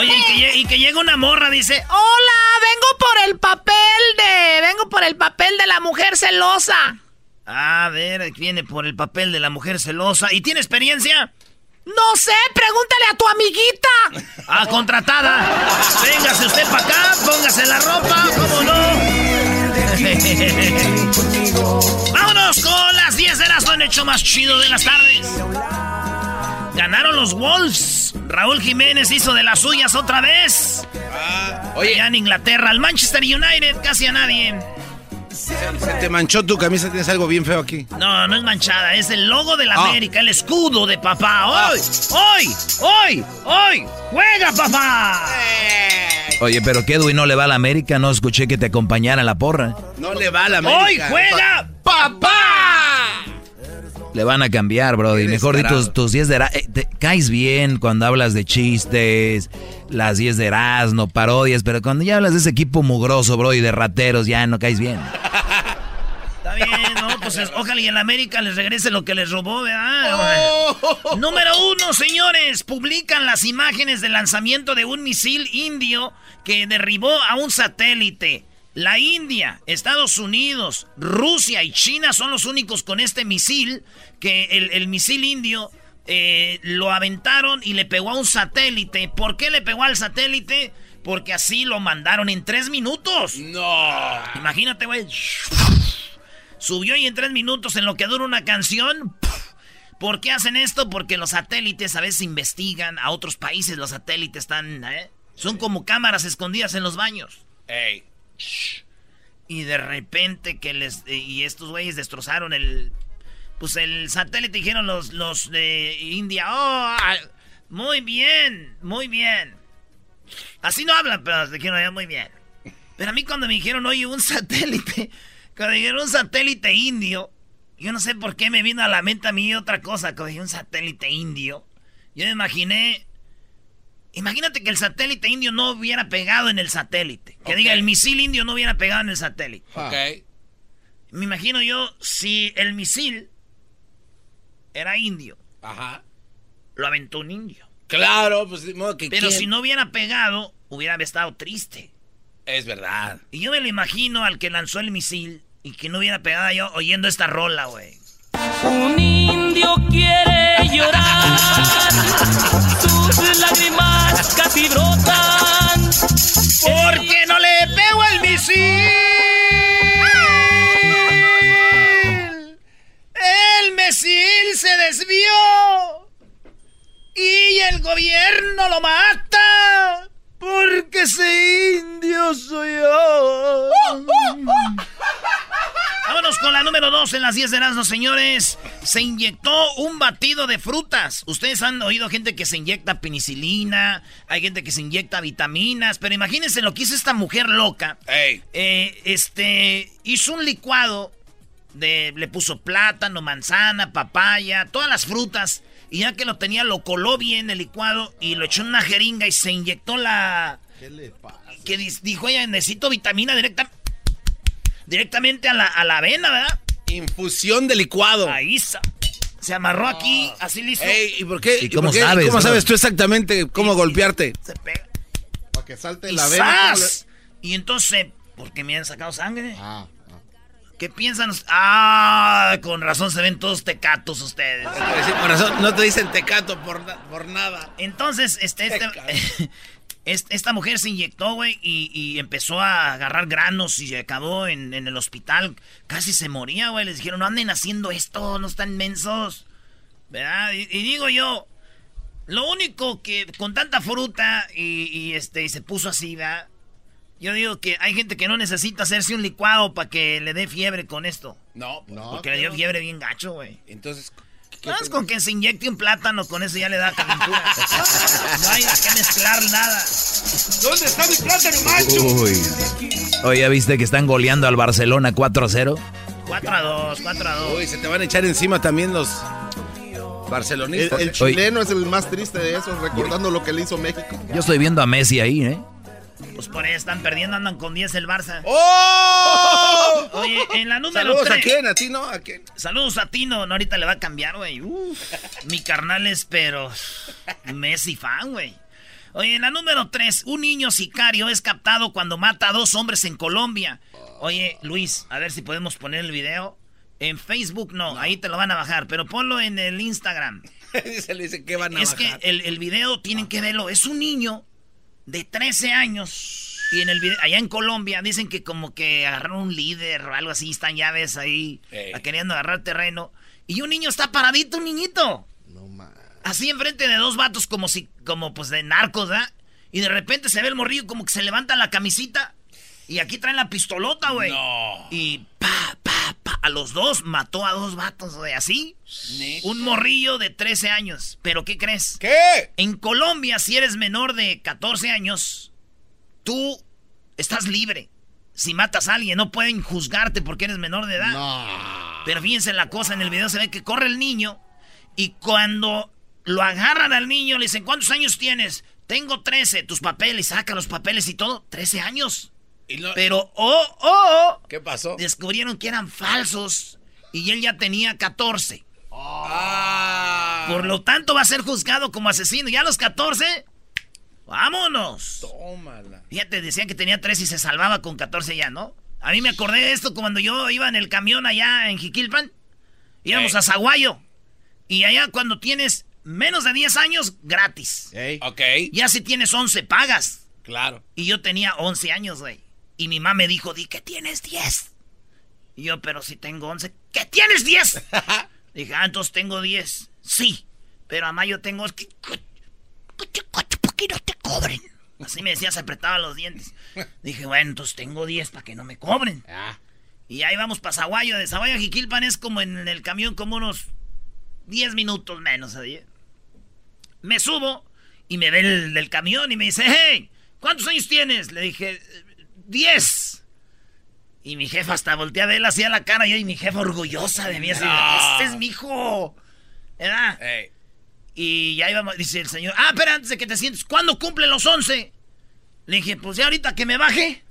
Oye, y que, lle- y que llega una morra, dice, hola, vengo por el papel de, vengo por el papel de la mujer celosa. A ver, viene por el papel de la mujer celosa. ¿Y tiene experiencia? No sé, pregúntale a tu amiguita. Ah, contratada. Véngase usted para acá, póngase la ropa, ¿cómo no? Vámonos con las 10 de las hecho más chido de las tardes. Ganaron los Wolves. Raúl Jiménez hizo de las suyas otra vez. Oye. Allá en Inglaterra, al Manchester United, casi a nadie. Se te manchó tu camisa, tienes algo bien feo aquí. No, no es manchada, es el logo de la Ah. América, el escudo de papá. ¡Hoy! ¡Hoy! ¡Hoy! ¡Hoy! ¡Juega, papá! Oye, pero qué Edwin no le va a la América, no escuché que te acompañara a la porra. No le va a la América. ¡Hoy juega! ¡Papá! Le van a cambiar, Brody. Mejor di tus, tus 10 de Erasmo. caes bien cuando hablas de chistes, las 10 de Erasmo, parodias, pero cuando ya hablas de ese equipo mugroso, Brody, de rateros, ya no caes bien. Está bien, ¿no? Pues es- ojalá y en América les regrese lo que les robó, ¿verdad? Oh. Número uno, señores, publican las imágenes del lanzamiento de un misil indio que derribó a un satélite. La India, Estados Unidos, Rusia y China son los únicos con este misil, que el, el misil indio eh, lo aventaron y le pegó a un satélite. ¿Por qué le pegó al satélite? Porque así lo mandaron en tres minutos. No. Imagínate, güey. Subió y en tres minutos en lo que dura una canción. ¿Por qué hacen esto? Porque los satélites a veces investigan a otros países. Los satélites están... ¿eh? Son como cámaras escondidas en los baños. Ey. Y de repente que les... y estos güeyes destrozaron el... Pues el satélite dijeron los, los de India. Oh, ah, muy bien, muy bien. Así no hablan, pero dijeron ya muy bien. Pero a mí cuando me dijeron, oye, un satélite, cuando dijeron un satélite indio, yo no sé por qué me vino a la mente a mí otra cosa, cuando dije un satélite indio, yo me imaginé, imagínate que el satélite indio no hubiera pegado en el satélite, que diga, el misil indio no hubiera pegado en el satélite. Ok. Me imagino yo, si el misil era indio, Ajá. lo aventó un indio. Claro, pues de modo que Pero quién- si no hubiera pegado, hubiera estado triste. Es verdad. Y yo me lo imagino al que lanzó el misil y que no hubiera pegado yo oyendo esta rola, güey. Un indio quiere llorar, sus lágrimas casi brotan. Porque no le pego el misil. El misil se desvió y el gobierno lo mata. Porque ese indio soy yo. Vámonos con la número dos en las 10 de Erasmus, señores. Se inyectó un batido de frutas. Ustedes han oído gente que se inyecta penicilina, hay gente que se inyecta vitaminas, pero imagínense lo que hizo esta mujer loca. Eh, este, hizo un licuado de, le puso plátano, manzana, papaya, todas las frutas. Y ya que lo tenía, lo coló bien el licuado y lo echó en una jeringa y se inyectó la... ¿Qué le pasa? Que dijo ella, necesito vitamina directa, directamente a la, a la avena, ¿verdad? Infusión de licuado. Ahí está. Se amarró aquí, así listo. Ey, ¿y por qué? ¿Y y cómo por qué- sabes, ¿Cómo bro? sabes tú exactamente cómo golpearte? Se pega. Para que salte Y la vena. ¿cómo ¡zas! Y entonces Porque me han sacado sangre. Ah, ¿Qué piensan? Ah, con razón se ven todos tecatos ustedes. Sí, por razón, no te dicen tecato por, por nada. Entonces, este, este- es- esta mujer se inyectó, güey, y, y empezó a agarrar granos y acabó en, en el hospital. Casi se moría, güey. Les dijeron, no anden haciendo esto, no están mensos. ¿Verdad? Y, y digo yo, lo único que con tanta fruta y, y, este, y se puso así, ¿verdad? Yo digo que hay gente que no necesita hacerse un licuado para que le dé fiebre con esto. No, no. Porque le dio fiebre bien gacho, güey. Entonces, ¿qué Más te- con que se inyecte un plátano, con eso ya le da calentura. no hay que mezclar nada. ¿Dónde está mi plátano, macho? Uy. Oye, ¿ya viste que están goleando al Barcelona 4-0? 4 a 2, 4 a 2. Uy, se te van a echar encima también los El, barcelonistas. el chileno es el más triste de esos, recordando lo que le hizo México. Yo estoy viendo a Messi ahí, ¿eh? Pues por ahí están perdiendo, andan con 10 el Barça. ¡Oh! Oye, en la número Saludos 3. a quién, a ti, ¿no? ¿A quién? Saludos a Tino, no, ahorita le va a cambiar, güey. Mi carnal es, pero Messi fan, güey. Oye, en la número 3, un niño sicario es captado cuando mata a dos hombres en Colombia. Oye, Luis, a ver si podemos poner el video. En Facebook no, ahí te lo van a bajar, pero ponlo en el Instagram. Se le dice que van a Es que bajar. el, el video tienen que verlo. Es un niño de 13 años. Y en el video, allá en Colombia, dicen que como que agarraron un líder o algo así, están llaves ahí, queriendo agarrar terreno. Y un niño está paradito, un niñito. No. Así enfrente de dos vatos como si, como pues de narcos, ¿verdad? Y de repente se ve el morrillo como que se levanta la camisita. Y aquí traen la pistolota, güey. No. Y pa. A los dos mató a dos vatos, güey. Así. Un morrillo de 13 años. ¿Pero qué crees? ¿Qué? En Colombia, si eres menor de 14 años, tú estás libre. Si matas a alguien, no pueden juzgarte porque eres menor de edad. No. Pero fíjense la cosa, en el video se ve que corre el niño y cuando lo agarran al niño le dicen, ¿cuántos años tienes? Tengo 13, tus papeles, saca los papeles y todo, 13 años. No- Pero, oh, oh, ¿Qué pasó? descubrieron que eran falsos y él ya tenía 14. Ah. Por lo tanto va a ser juzgado como asesino. Ya a los 14, vámonos. Tómala. Fíjate, decían que tenía 13 y se salvaba con 14 ya, ¿no? A mí me acordé de esto cuando yo iba en el camión allá en Jiquilpan. Íbamos Ey. a Zaguayo. Y allá cuando tienes menos de 10 años, gratis. Ey. Ok, Ya si tienes 11, pagas. claro. Y yo tenía 11 años, güey. Y mi mamá me dijo, di que tienes 10. Y yo, pero si tengo 11, ¿qué tienes 10? Dije, ah, entonces tengo 10. Sí, pero a yo tengo... ¿Por qué no te cobren? Así me decía, se apretaba los dientes. Dije, bueno, entonces tengo 10 para que no me cobren. Ah. Y ahí vamos para Zaguayo. De Zaguayo a Jiquilpan es como en el camión, como unos 10 minutos menos. ¿sí? Me subo y me ve el del camión y me dice, hey, ¿cuántos años tienes? Le dije, 10. Y mi jefa hasta voltea a ver, hacía la cara yo y mi jefa orgullosa de mí. Así, No. este es mi hijo. ¿Verdad? Y ya íbamos, dice el señor, ah, pero antes de que te sientes, ¿cuándo cumple los 11? Le dije, pues ya ahorita que me baje.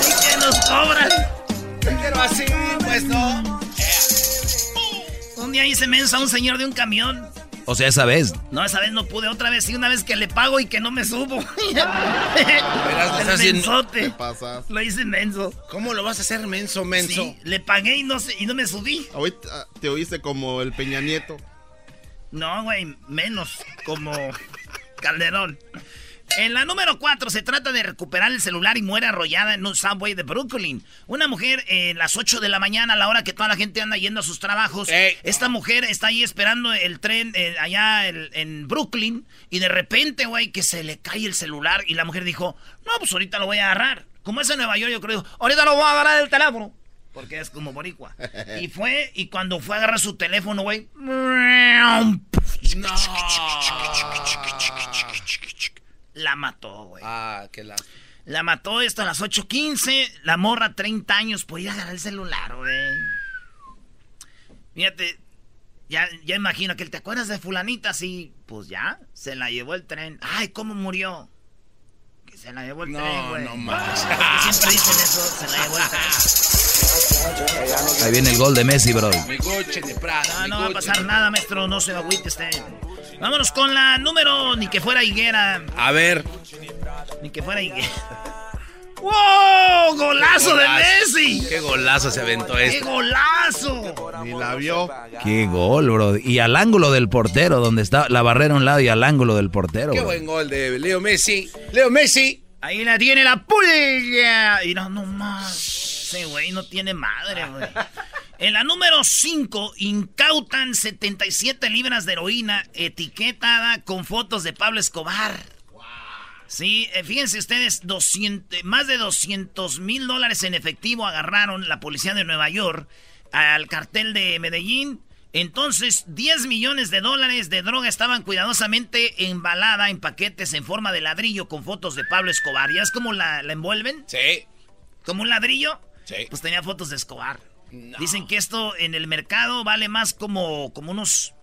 ¿Y que nos cobran? Pero así, pues no. Un día hice mensa a un señor de un camión. O sea, esa vez. No, esa vez no pude, otra vez sí, una vez que le pago y que no me subo. Verás, mensote. ¿Qué pasas? Lo hice menso. ¿Cómo lo vas a hacer menso, menso? Sí, le pagué y no, se- y no me subí. Ahorita te oíste como el Peña Nieto. No, güey, menos como Calderón. En la número 4 se trata de recuperar el celular y muere arrollada en un subway de Brooklyn. Una mujer en las 8 de la mañana, a la hora que toda la gente anda yendo a sus trabajos. Ey. Esta mujer está ahí esperando el tren eh, allá el- en Brooklyn. Y de repente, güey, que se le cae el celular. Y la mujer dijo, no, pues ahorita lo voy a agarrar. Como es en Nueva York, yo creo, ahorita lo voy a agarrar el teléfono. Porque es como boricua. Y fue, y cuando fue a agarrar su teléfono, güey. La mató, güey. Ah, qué la... La mató esto a las 8.15. La morra, 30 años, por ir a agarrar el celular, güey. Fíjate, ya, ya imagino que él, ¿te acuerdas de fulanita? Sí, pues ya, se la llevó el tren. Ay, ¿cómo murió? Que se la llevó el No, tren, güey. no más. Porque siempre dicen eso, se la llevó el tren. Ahí viene el gol de Messi, bro. Mi coche de Prada. No, no va a pasar nada, maestro, no se agüite usted. Vámonos con la número, ni que fuera higuera. A ver. Ni que fuera Higuera. ¡Wow! ¡Golazo de Messi! ¡Qué golazo se aventó ¡Qué este! golazo! Ni la vio. Qué gol, bro. Y al ángulo del portero, donde está la barrera a un lado y al ángulo del portero. ¡Qué bro. buen gol de Leo Messi! ¡Leo Messi! Ahí la tiene la pulga. Y no, no más. Ese güey no tiene madre, güey. En la número 5, incautan 77 libras de heroína etiquetada con fotos de Pablo Escobar. Sí, eh, fíjense ustedes, 200, más de 200 mil dólares en efectivo agarraron la policía de Nueva York al cartel de Medellín. Entonces, 10 millones de dólares de droga estaban cuidadosamente embalada en paquetes en forma de ladrillo con fotos de Pablo Escobar. ¿Ya es como la, la envuelven? Sí. ¿Como un ladrillo? Sí. Pues tenía fotos de Escobar. Dicen que esto en el mercado vale más como, como unos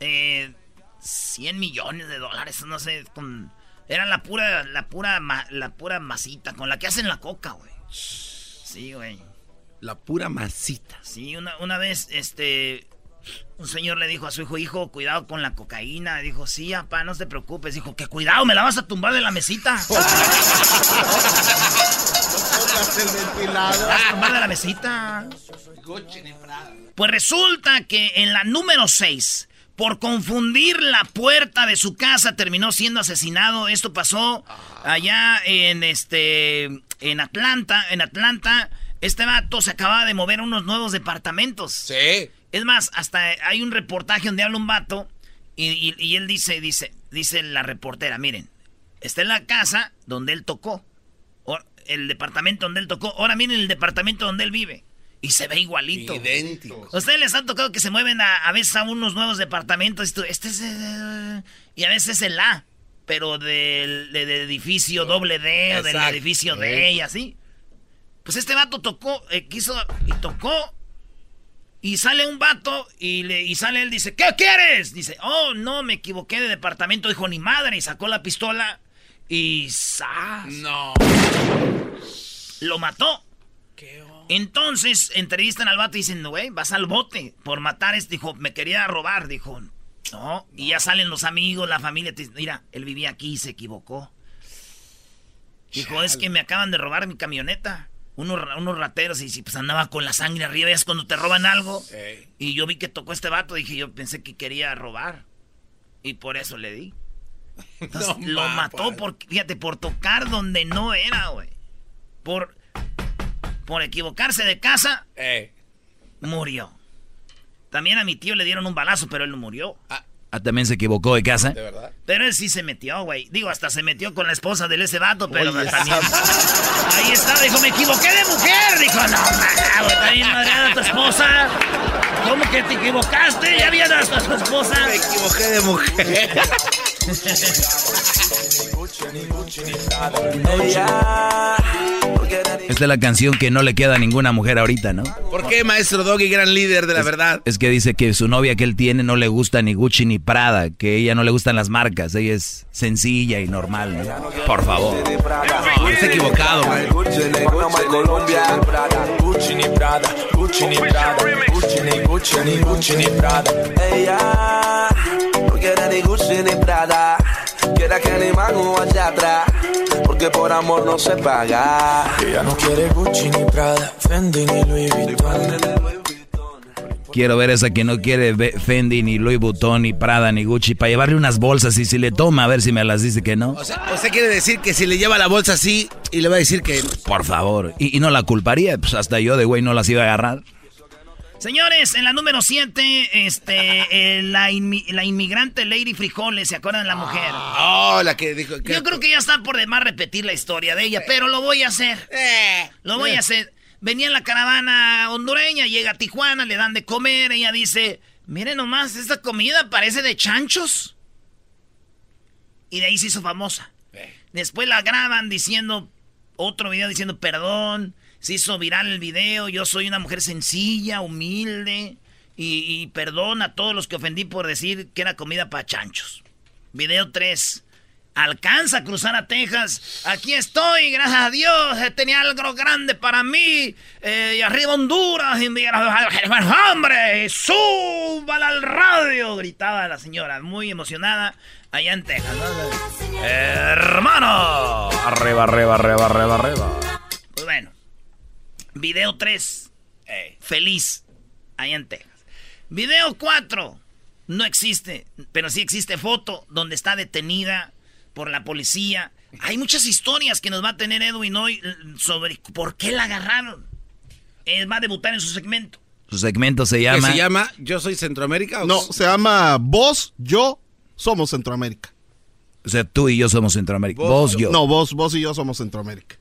eh, 100 millones de dólares, no sé, con, era la pura, la pura, la pura masita con la que hacen la coca, güey. Sí, güey. La pura masita. Sí, una, una vez, este, un señor le dijo a su hijo, hijo, cuidado con la cocaína. Dijo, sí, papá, no te preocupes. Dijo, que cuidado, me la vas a tumbar de la mesita. Pongas el ventilador. Vas a tumbar de la mesita. Pues resulta que en la número 6, por confundir la puerta de su casa, terminó siendo asesinado. Esto pasó allá en este en Atlanta. En Atlanta, este vato se acababa de mover a unos nuevos departamentos. Sí. Es más, hasta hay un reportaje donde habla un vato y, y- y él dice, dice, dice la reportera, miren, está en la casa donde él tocó, el departamento donde él tocó, ahora miren el departamento donde él vive. Y se ve igualito. Idéntico. ¿A ustedes les han tocado que se mueven a, a veces a unos nuevos departamentos? y tú, Este es el- y a veces es el A, pero del, de- del edificio doble D o del edificio D y así. Pues este vato tocó, eh, quiso y tocó. Y sale un vato y, le, y sale él, dice, ¿qué quieres? Dice, oh, no, me equivoqué de departamento. Dijo, ni madre. Y sacó la pistola y ¡zas! No. lo mató. Entonces, entrevistan al vato y dicen, güey, vas al bote por matar este. Dijo, me quería robar. Dijo, no. Y ya salen los amigos, la familia. te Mira, él vivía aquí y se equivocó. Dijo, es que me acaban de robar mi camioneta. Unos, unos rateros y si pues andaba con la sangre arriba, es cuando te roban algo. Y yo vi que tocó este vato, dije, yo pensé que quería robar. Y por eso le di. Entonces, No lo ma, mató padre. por, fíjate, por tocar donde no era, güey. Por, por equivocarse de casa, Eh. murió. También a mi tío le dieron un balazo, pero él no murió. Ah, también se equivocó de casa. ¿De verdad? Pero él sí se metió, güey. Digo, hasta se metió con la esposa del ese vato, pero Oye, también. Ahí está, dijo, me equivoqué de mujer. Dijo, no, maná, está bien madreada tu esposa. ¿Cómo que te equivocaste? Ya había hasta tu esposa. Me equivoqué de mujer. Esta es la canción que no le queda a ninguna mujer ahorita, ¿no? ¿Por qué, maestro Doggy, gran líder de la verdad? Es que dice que su novia que él tiene no le gusta ni Gucci ni Prada, que ella no le gustan las marcas, ella es sencilla y normal, ¿no? Por favor. No, está equivocado, maestro. Gucci ni Gucci ni Colombia Prada Gucci ni Prada Gucci ni Prada Gucci ni Gucci ni Gucci ni Prada Ella no quiere ni Gucci ni Prada Quiere que ni mango hacia atrás Porque por amor no se paga Ella no quiere Gucci ni Prada Fendi ni Louis Vuitton Quiero ver esa que no quiere Fendi, ni Louis Vuitton, ni Prada, ni Gucci, para llevarle unas bolsas y si le toma, a ver si me las dice que no. O sea, usted quiere decir que si le lleva la bolsa así y le va a decir que... Por favor. Y, y no la culparía, pues hasta yo de güey no las iba a agarrar. Señores, en la número 7, este, eh, la, inmi- la inmigrante Lady Frijoles, ¿se acuerdan de la mujer? Oh, la que dijo... que- Yo creo que ya está por demás repetir la historia de ella, pero lo voy a hacer. Eh, Lo voy a hacer. Venía en la caravana hondureña, llega a Tijuana, le dan de comer, ella dice, miren nomás, esta comida parece de chanchos. Y de ahí se hizo famosa. Después la graban diciendo, otro video diciendo perdón, se hizo viral el video, yo soy una mujer sencilla, humilde, y, y perdón a todos los que ofendí por decir que era comida para chanchos. Video 3. Alcanza a cruzar a Texas. Aquí estoy, gracias a Dios. eh, Tenía algo grande para mí. eh, y arriba Honduras. Y ¡Hombre! ¡Súbala al radio! Gritaba la señora, muy emocionada. allá en Texas. ¿no? Hermano. Arriba, arriba, arriba, arriba, arriba. Pues bueno. Video 3. Feliz. Allá en Texas. Video 4. No existe, pero sí existe foto donde está detenida por la policía. Hay muchas historias que nos va a tener Edwin hoy eh, sobre por qué la agarraron. Él va a debutar en su segmento. Su segmento se ¿Qué llama... se llama Yo Soy Centroamérica? o- No, se llama Vos, yo, somos Centroamérica. O sea, tú y yo somos Centroamérica. Vos, yo. No, vos, vos y yo somos Centroamérica.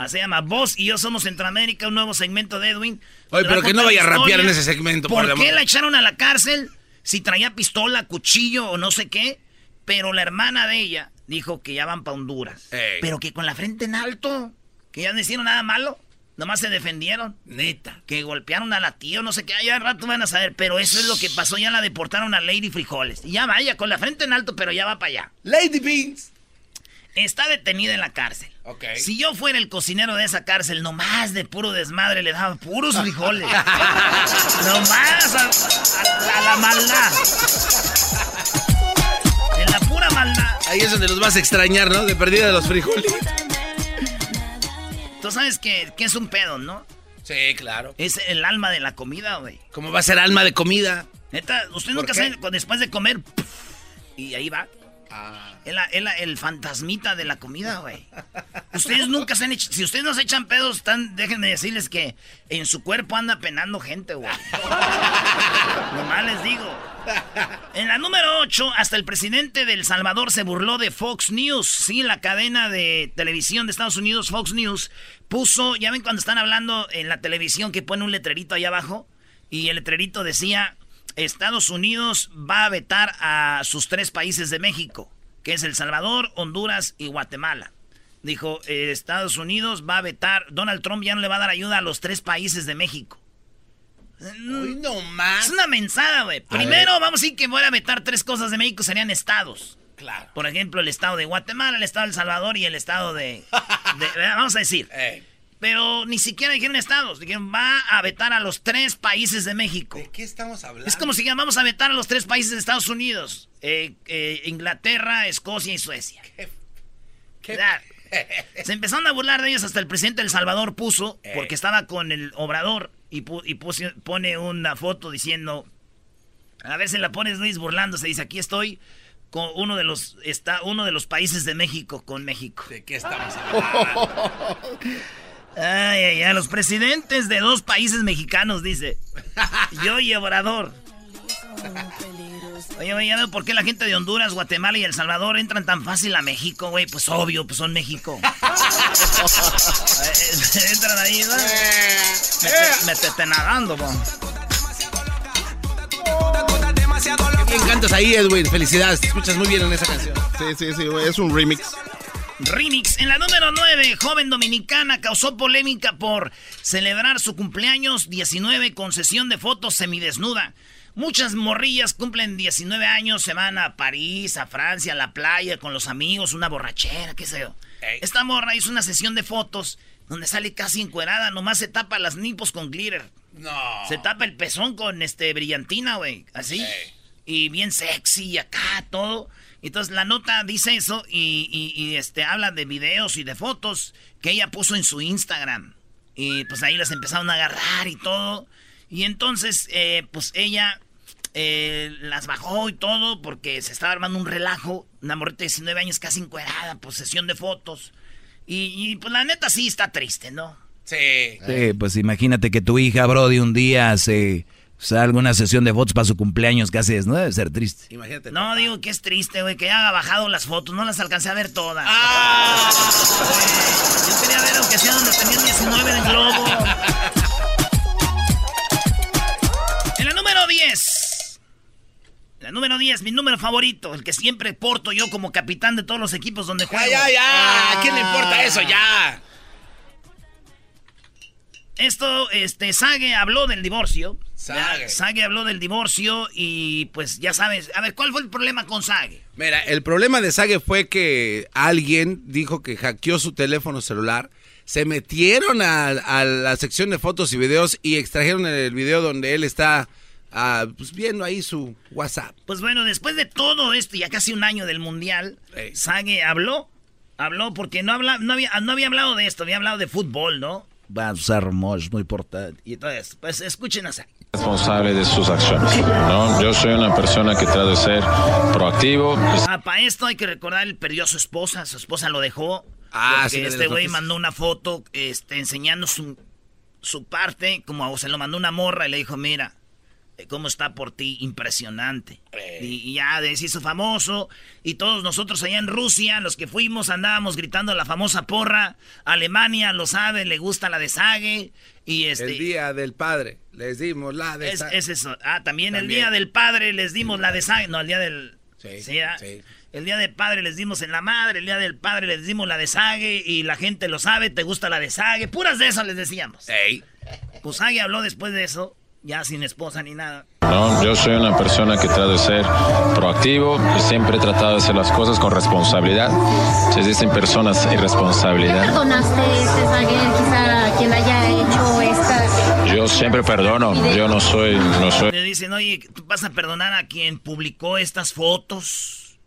Ah, Se llama Vos y yo somos Centroamérica, un nuevo segmento de Edwin. Oye, pero que no vaya a rapear en ese segmento, por ¿Por el qué la echaron a la cárcel? Si traía pistola, cuchillo o no sé qué. Pero la hermana de ella dijo que ya van para Honduras. Ey. Pero que con la frente en alto. Que ya no hicieron nada malo. Nomás se defendieron. Neta. Que golpearon a la tía no sé qué. Ya al rato van a saber. Pero eso es lo que pasó. Ya la deportaron a Lady Frijoles. Y ya vaya, con la frente en alto, pero ya va para allá. Lady Beans. Está detenida en la cárcel. Si yo fuera el cocinero de esa cárcel, nomás de puro desmadre le daba puros frijoles. nomás a, a- a la maldad. En la pura maldad. Ahí es donde los vas a extrañar, ¿no? De perdida de los frijoles. Tú sabes que, que es un pedo, ¿no? Sí, claro. Es el alma de la comida, güey. ¿Cómo va a ser alma de comida? Neta, usted ¿Por nunca qué? sabe después de comer. y ahí va. Ah. El fantasmita de la comida, güey. Ustedes nunca se han hecho. Si ustedes no se echan pedos, están, déjenme decirles que en su cuerpo anda penando gente, güey. Nomás les digo. En la número 8, hasta el presidente de El Salvador se burló de Fox News. Sí, la cadena de televisión de Estados Unidos, Fox News, puso. Ya ven cuando están hablando en la televisión que pone un letrerito ahí abajo. Y el letrerito decía: Estados Unidos va a vetar a sus tres países de México, que es El Salvador, Honduras y Guatemala. Dijo: eh, Estados Unidos va a vetar. Donald Trump ya no le va a dar ayuda a los tres países de México. Hoy no más. Es una mensada, güey. Primero, vamos a decir que voy a vetar tres cosas de México, serían estados. Claro. Por ejemplo, el estado de Guatemala, el estado de El Salvador y el estado de... de- vamos a decir. Ey, Pero ni siquiera dijeron estados. Dijeron, va a vetar a los tres países de México. ¿De qué estamos hablando? Es como si vamos a vetar a los tres países de Estados Unidos. Eh, eh, Inglaterra, Escocia y Suecia. qué-. Se empezaron a burlar de ellos hasta el presidente de El Salvador puso, porque estaba con el obrador, y, pu- y puso- pone una foto diciendo, a ver si la pones Luis burlándose, dice, aquí estoy con uno de los, está uno de los países de México, con México. ¿De qué estamos hablando? Ay, ay, ay, los presidentes de dos países mexicanos, dice. Yo y Obrador. Oye, oye, ya veo por qué la gente de Honduras, Guatemala y El Salvador entran tan fácil a México, güey. Pues obvio, pues son México. Eh, entran ahí, ¿no? Mete- Métete nadando, bo. Qué bien cantas ahí, Edwin. Felicidades. Te escuchas muy bien en esa canción. Sí, sí, sí, güey, es un remix. Remix. En la número 9, joven dominicana causó polémica por celebrar su cumpleaños 19 con sesión de fotos semidesnuda. Muchas morrillas cumplen 19 años, se van a París, a Francia, a la playa con los amigos, una borrachera, qué sé yo. Ey. Esta morra hizo una sesión de fotos donde sale casi encuerada, nomás se tapa las nipos con glitter. No. Se tapa el pezón con este brillantina, güey. Así. Ey. Y bien sexy y acá todo. Entonces la nota dice eso y, y- y, este habla de videos y de fotos que ella puso en su Instagram. Y pues ahí las empezaron a agarrar y todo. Y entonces, eh, pues ella eh, las bajó y todo porque se estaba armando un relajo. Una morrita de 19 años casi encuerada, posesión de fotos. Y, y, pues la neta sí está triste, ¿no? Sí. Sí, pues imagínate que tu hija, Brody, un día se salga una sesión de fotos para su cumpleaños casi desnuda, debe ser triste. Imagínate. No, digo que es triste, güey, que haya bajado las fotos. No las alcancé a ver todas. ¡Ah! Yo quería ver aunque sea donde tenían 19 en globo. En la número 10. La número 10, mi número favorito, el que siempre porto yo como capitán de todos los equipos donde juego. Ya, ya, ya. ¿A quién le importa eso? Ya. Esto, este, Sage habló del divorcio. Sage. Sage habló del divorcio y pues ya sabes. A ver, ¿cuál fue el problema con Sage? Mira, el problema de Sage fue que alguien dijo que hackeó su teléfono celular. Se metieron a, a la sección de fotos y videos y extrajeron el video donde él está ah, pues viendo ahí su WhatsApp. Pues bueno, después de todo esto, ya casi un año del mundial. Sage habló. Habló porque no, habla, no, había, no había hablado de esto, había hablado de fútbol, ¿no? Va a ser muy importante. Y entonces, pues escuchen a Sage. responsable de sus acciones. ¿no? Yo soy una persona que trata de ser proactivo. Ah, para esto hay que recordar, él perdió a su esposa, su esposa lo dejó. Ah, sí, este güey mandó una foto este, enseñando su, su parte, como se lo mandó una morra y le dijo, mira, cómo está por ti, impresionante. Y, y ya se hizo famoso. Y todos nosotros allá en Rusia, los que fuimos, andábamos gritando la famosa porra. Alemania lo sabe, le gusta la de Sage. Y este, El día del padre, les dimos la de... es, es eso. Ah, también, el día del padre les dimos la de Sage. No, el día del. Sí, ¿ah? sí. El día del padre les dimos en la madre. El día del padre les dimos la de Sage. Y la gente lo sabe, te gusta la de Sage. Puras de eso les decíamos. Ey. Pues Sage habló después de eso, ya sin esposa ni nada. ¿no? Yo soy una persona que trata de ser proactivo y siempre he tratado de hacer las cosas con responsabilidad. Se dicen personas irresponsabilidad. perdonaste este Sage, quizá quien haya hecho esta... Yo siempre perdono. Yo no soy, no soy. Le dicen, oye, ¿tú vas a perdonar a quien publicó estas fotos?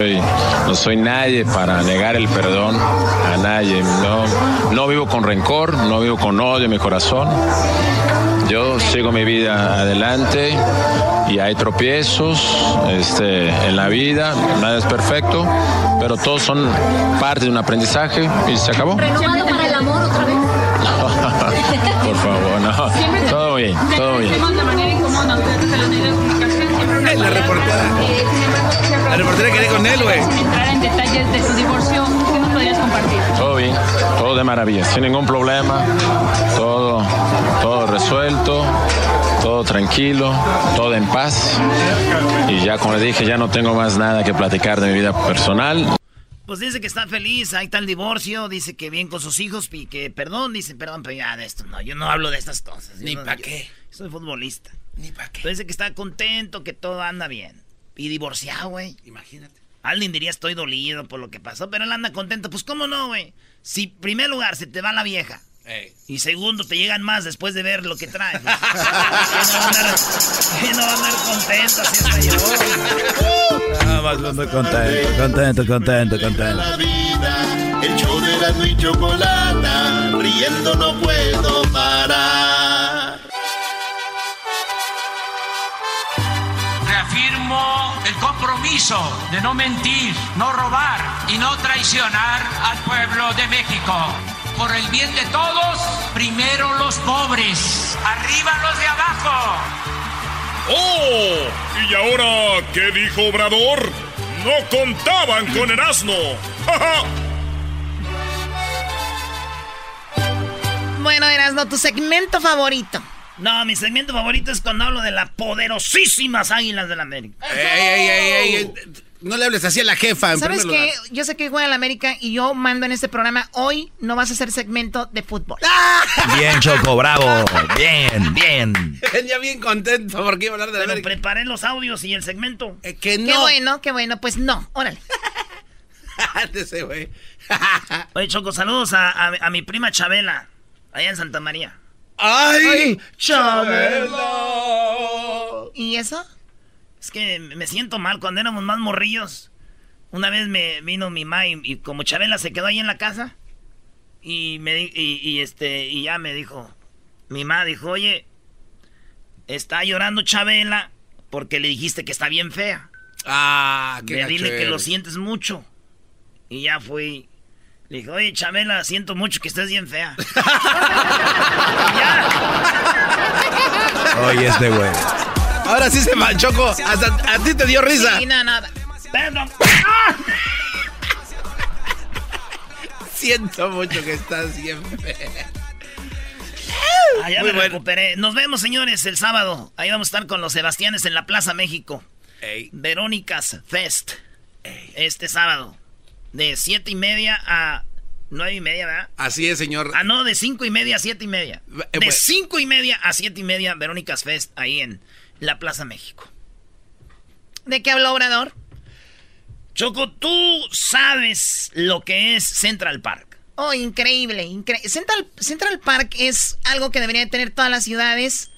No soy nadie para negar el perdón a nadie. No, no vivo con rencor, no vivo con odio en mi corazón. Yo sigo mi vida adelante y hay tropiezos este, en la vida, nada es perfecto, pero todos son parte de un aprendizaje y se acabó. ¿Renovado para el amor otra vez? Por favor, no. Todo bien, todo bien. La reportera. La reportera quería con él, güey. Entrar en detalles de su divorcio, ¿qué nos podrías compartir? Todo bien, todo de maravilla, sin ningún problema, resuelto, todo tranquilo, todo en paz. Y ya como le dije, ya no tengo más nada que platicar de mi vida personal. Pues dice que está feliz, ahí está el divorcio, dice que bien con sus hijos y que perdón, dice perdón, pero ya de esto no, yo no hablo de estas cosas. Yo Ni no- pa' yo- qué. Soy futbolista. Ni para qué. Pero dice que está contento, que todo anda bien. Y divorciado, güey. Imagínate. Alguien diría estoy dolido por lo que pasó, pero él anda contento. Pues cómo no, güey. Si primer lugar se te va la vieja Ey. y segundo te llegan más después de ver lo que trae. ¿Quién no va a andar, quién no va a andar contento hasta yo? Ah, más muy contento, contento, contento, contento. La vida, el show de la y chocolata, riendo no puedo parar. Reafirmo el compromiso de no mentir, no robar y no traicionar al pueblo de México. Por el bien de todos, primero los pobres, arriba los de abajo. ¡Oh! ¿Y ahora qué dijo Obrador? ¡No contaban con el asno! ¡Ja, ja! Bueno, Erasno, tu segmento favorito. No, mi segmento favorito es cuando hablo de las poderosísimas águilas del América. Ey, ey, ey, ey, ey. No le hables así a la jefa, en ¿Sabes qué? lugar. Yo sé que juega en la América y yo mando en este programa. Hoy no vas a hacer segmento de fútbol. Bien, Choco, bravo. Bien, bien. Venía bien contento porque iba a hablar de la Pero América. preparé los audios y el segmento. Eh, que Qué no. bueno, qué bueno. Pues no, órale. Oye, Choco, saludos a, a- a mi prima Chabela, allá en Santa María. ¡Ay! ¿Y eso? Es que me siento mal cuando éramos más morrillos. Una vez me vino mi ma y, y como Chabela se quedó ahí en la casa y me y, y, este y ya me dijo, mi ma dijo, oye, está llorando Chabela porque le dijiste que está bien fea. Ah, qué Ve, dile que lo sientes mucho. Y ya fui. Le dije, oye, Chabela, siento mucho que estés bien fea. Oye, este güey. Ahora sí se manchó. Hasta a ti te dio risa. Sí, no, nada. Perdón. Siento mucho que estás siempre. Ah, ya Muy me bueno. recuperé. Nos vemos, señores, el sábado. Ahí vamos a estar con los Sebastianes en la Plaza México. Ey. Verónicas Fest. Este sábado. De siete y media a nueve y media, ¿verdad? Así es, señor. Ah, no, de cinco y media a siete y media. Eh, De pues- cinco y media a siete y media, Verónicas Fest, ahí en la Plaza México. ¿De qué habló Obrador? Choco, tú sabes lo que es Central Park. Oh, increíble, increíble. Central, Central Park es algo que deberían tener todas las ciudades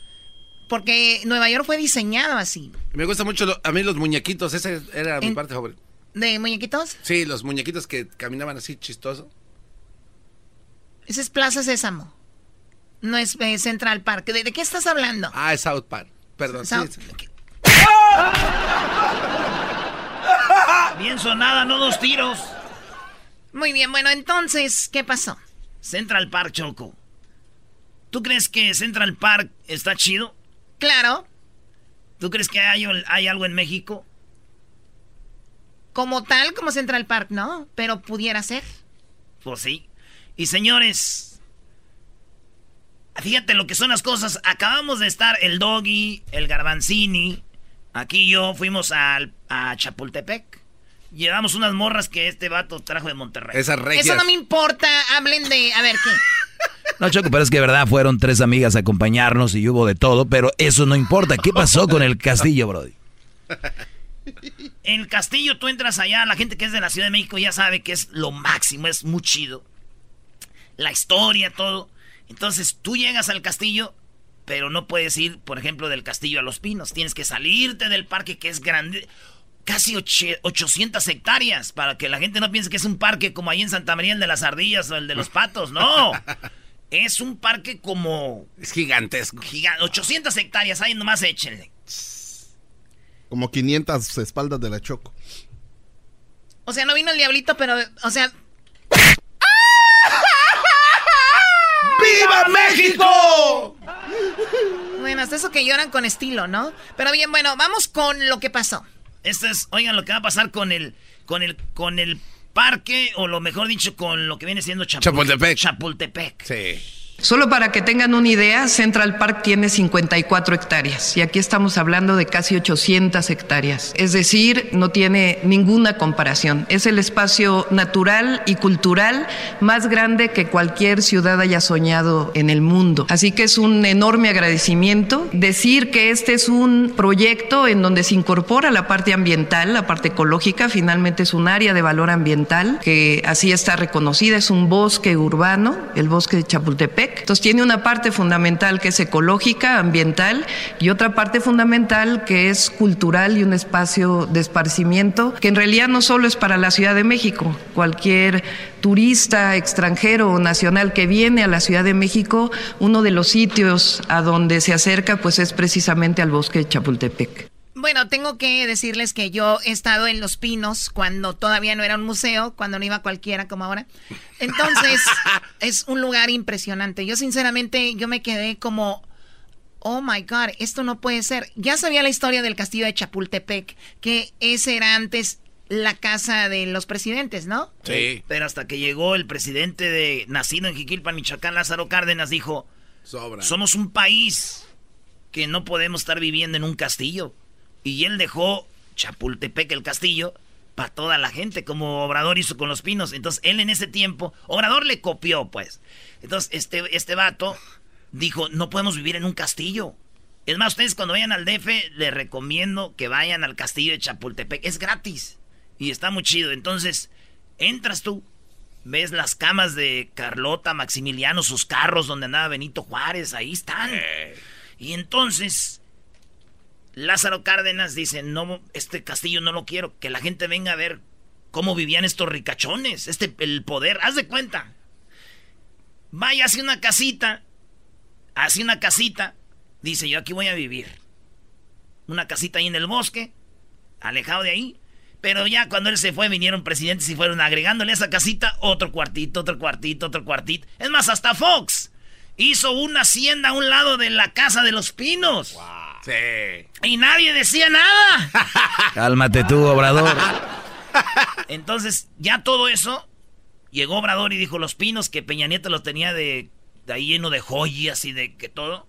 Porque Nueva York fue diseñado así. Me gusta mucho lo- a mí los muñequitos, esa era mi parte favorita. ¿De muñequitos? Sí, los muñequitos que caminaban así chistoso. Ese es Plaza Sésamo. No es eh, Central Park. ¿De, de qué estás hablando? Ah, es South Park. Perdón. sí, South- sí. Bien sonada, no dos tiros. Muy bien, bueno, entonces, ¿qué pasó? Central Park, Choco. ¿Tú crees que Central Park está chido? Claro, ¿Tú crees que hay, hay algo en México? Como tal, como Central Park, no, pero pudiera ser. Pues sí. Y señores, fíjate lo que son las cosas. Acabamos de estar el Doggy, el Garbanzini, aquí y yo fuimos al- a Chapultepec. Llevamos unas morras que este vato trajo de Monterrey. Esas regias. Eso no me importa, hablen de, a ver, ¿qué? No, Choco, pero es que de verdad fueron tres amigas a acompañarnos y hubo de todo, pero eso no importa. ¿Qué pasó con el castillo, Brody? El castillo, tú entras allá, la gente que es de la Ciudad de México ya sabe que es lo máximo, es muy chido. La historia, todo. Entonces tú llegas al castillo, pero no puedes ir, por ejemplo, del castillo a Los Pinos. Tienes que salirte del parque que es grande, casi oche- 800 hectáreas, para que la gente no piense que es un parque como ahí en Santa María, el de las ardillas o el de los patos. No. Es un parque como... Es gigantesco. giga- 800 hectáreas, ahí nomás échenle. Como 500 espaldas de la Choco. O sea, no vino el diablito, pero, o sea, ¡Viva México! bueno, hasta eso que lloran con estilo, ¿no? Pero bien, bueno, vamos con lo que pasó. Esto es, oigan, lo que va a pasar con el, con el, con el parque, o lo mejor dicho, con lo que viene siendo Chapul- Chapultepec. Chapultepec. Sí. Solo para que tengan una idea, Central Park tiene 54 hectáreas y aquí estamos hablando de casi 800 hectáreas. Es decir, no tiene ninguna comparación. Es el espacio natural y cultural más grande que cualquier ciudad haya soñado en el mundo. Así que es un enorme agradecimiento decir que este es un proyecto en donde se incorpora la parte ambiental, la parte ecológica, finalmente es un área de valor ambiental que así está reconocida, es un bosque urbano, el bosque de Chapultepec. Entonces tiene una parte fundamental que es ecológica, ambiental, y otra parte fundamental que es cultural y un espacio de esparcimiento, que en realidad no solo es para la Ciudad de México, cualquier turista extranjero o nacional que viene a la Ciudad de México, uno de los sitios a donde se acerca pues es precisamente al bosque de Chapultepec. Bueno, tengo que decirles que yo he estado en Los Pinos cuando todavía no era un museo, cuando no iba cualquiera como ahora. Entonces, es un lugar impresionante. Yo sinceramente, yo me quedé como, oh my God, esto no puede ser. Ya sabía la historia del castillo de Chapultepec, que ese era antes la casa de los presidentes, ¿no? Sí. Pero hasta que llegó el presidente de, nacido en Jiquilpan, Michoacán, Lázaro Cárdenas, dijo, Sobra. somos un país que no podemos estar viviendo en un castillo. Y él dejó Chapultepec, el castillo, para toda la gente, como Obrador hizo con los pinos. Entonces, él en ese tiempo, Obrador le copió, pues. Entonces, este, este vato dijo, no podemos vivir en un castillo. Es más, ustedes cuando vayan al DF, les recomiendo que vayan al castillo de Chapultepec. Es gratis. Y está muy chido. Entonces, entras tú, ves las camas de Carlota, Maximiliano, sus carros donde andaba Benito Juárez, ahí están. Y entonces, Lázaro Cárdenas dice, no, este castillo no lo quiero, que la gente venga a ver cómo vivían estos ricachones, este, el poder, haz de cuenta. Vaya, hace una casita, hace una casita, dice, yo aquí voy a vivir. Una casita ahí en el bosque, alejado de ahí. Pero ya cuando él se fue, vinieron presidentes y fueron agregándole a esa casita otro cuartito, otro cuartito, otro cuartito. Es más, hasta Fox hizo una hacienda a un lado de la casa de los pinos. Sí. Y nadie decía nada. Cálmate tú, Obrador. Entonces, ya todo eso, llegó Obrador y dijo los pinos que Peña Nieto los tenía de, de ahí lleno de joyas y de que todo.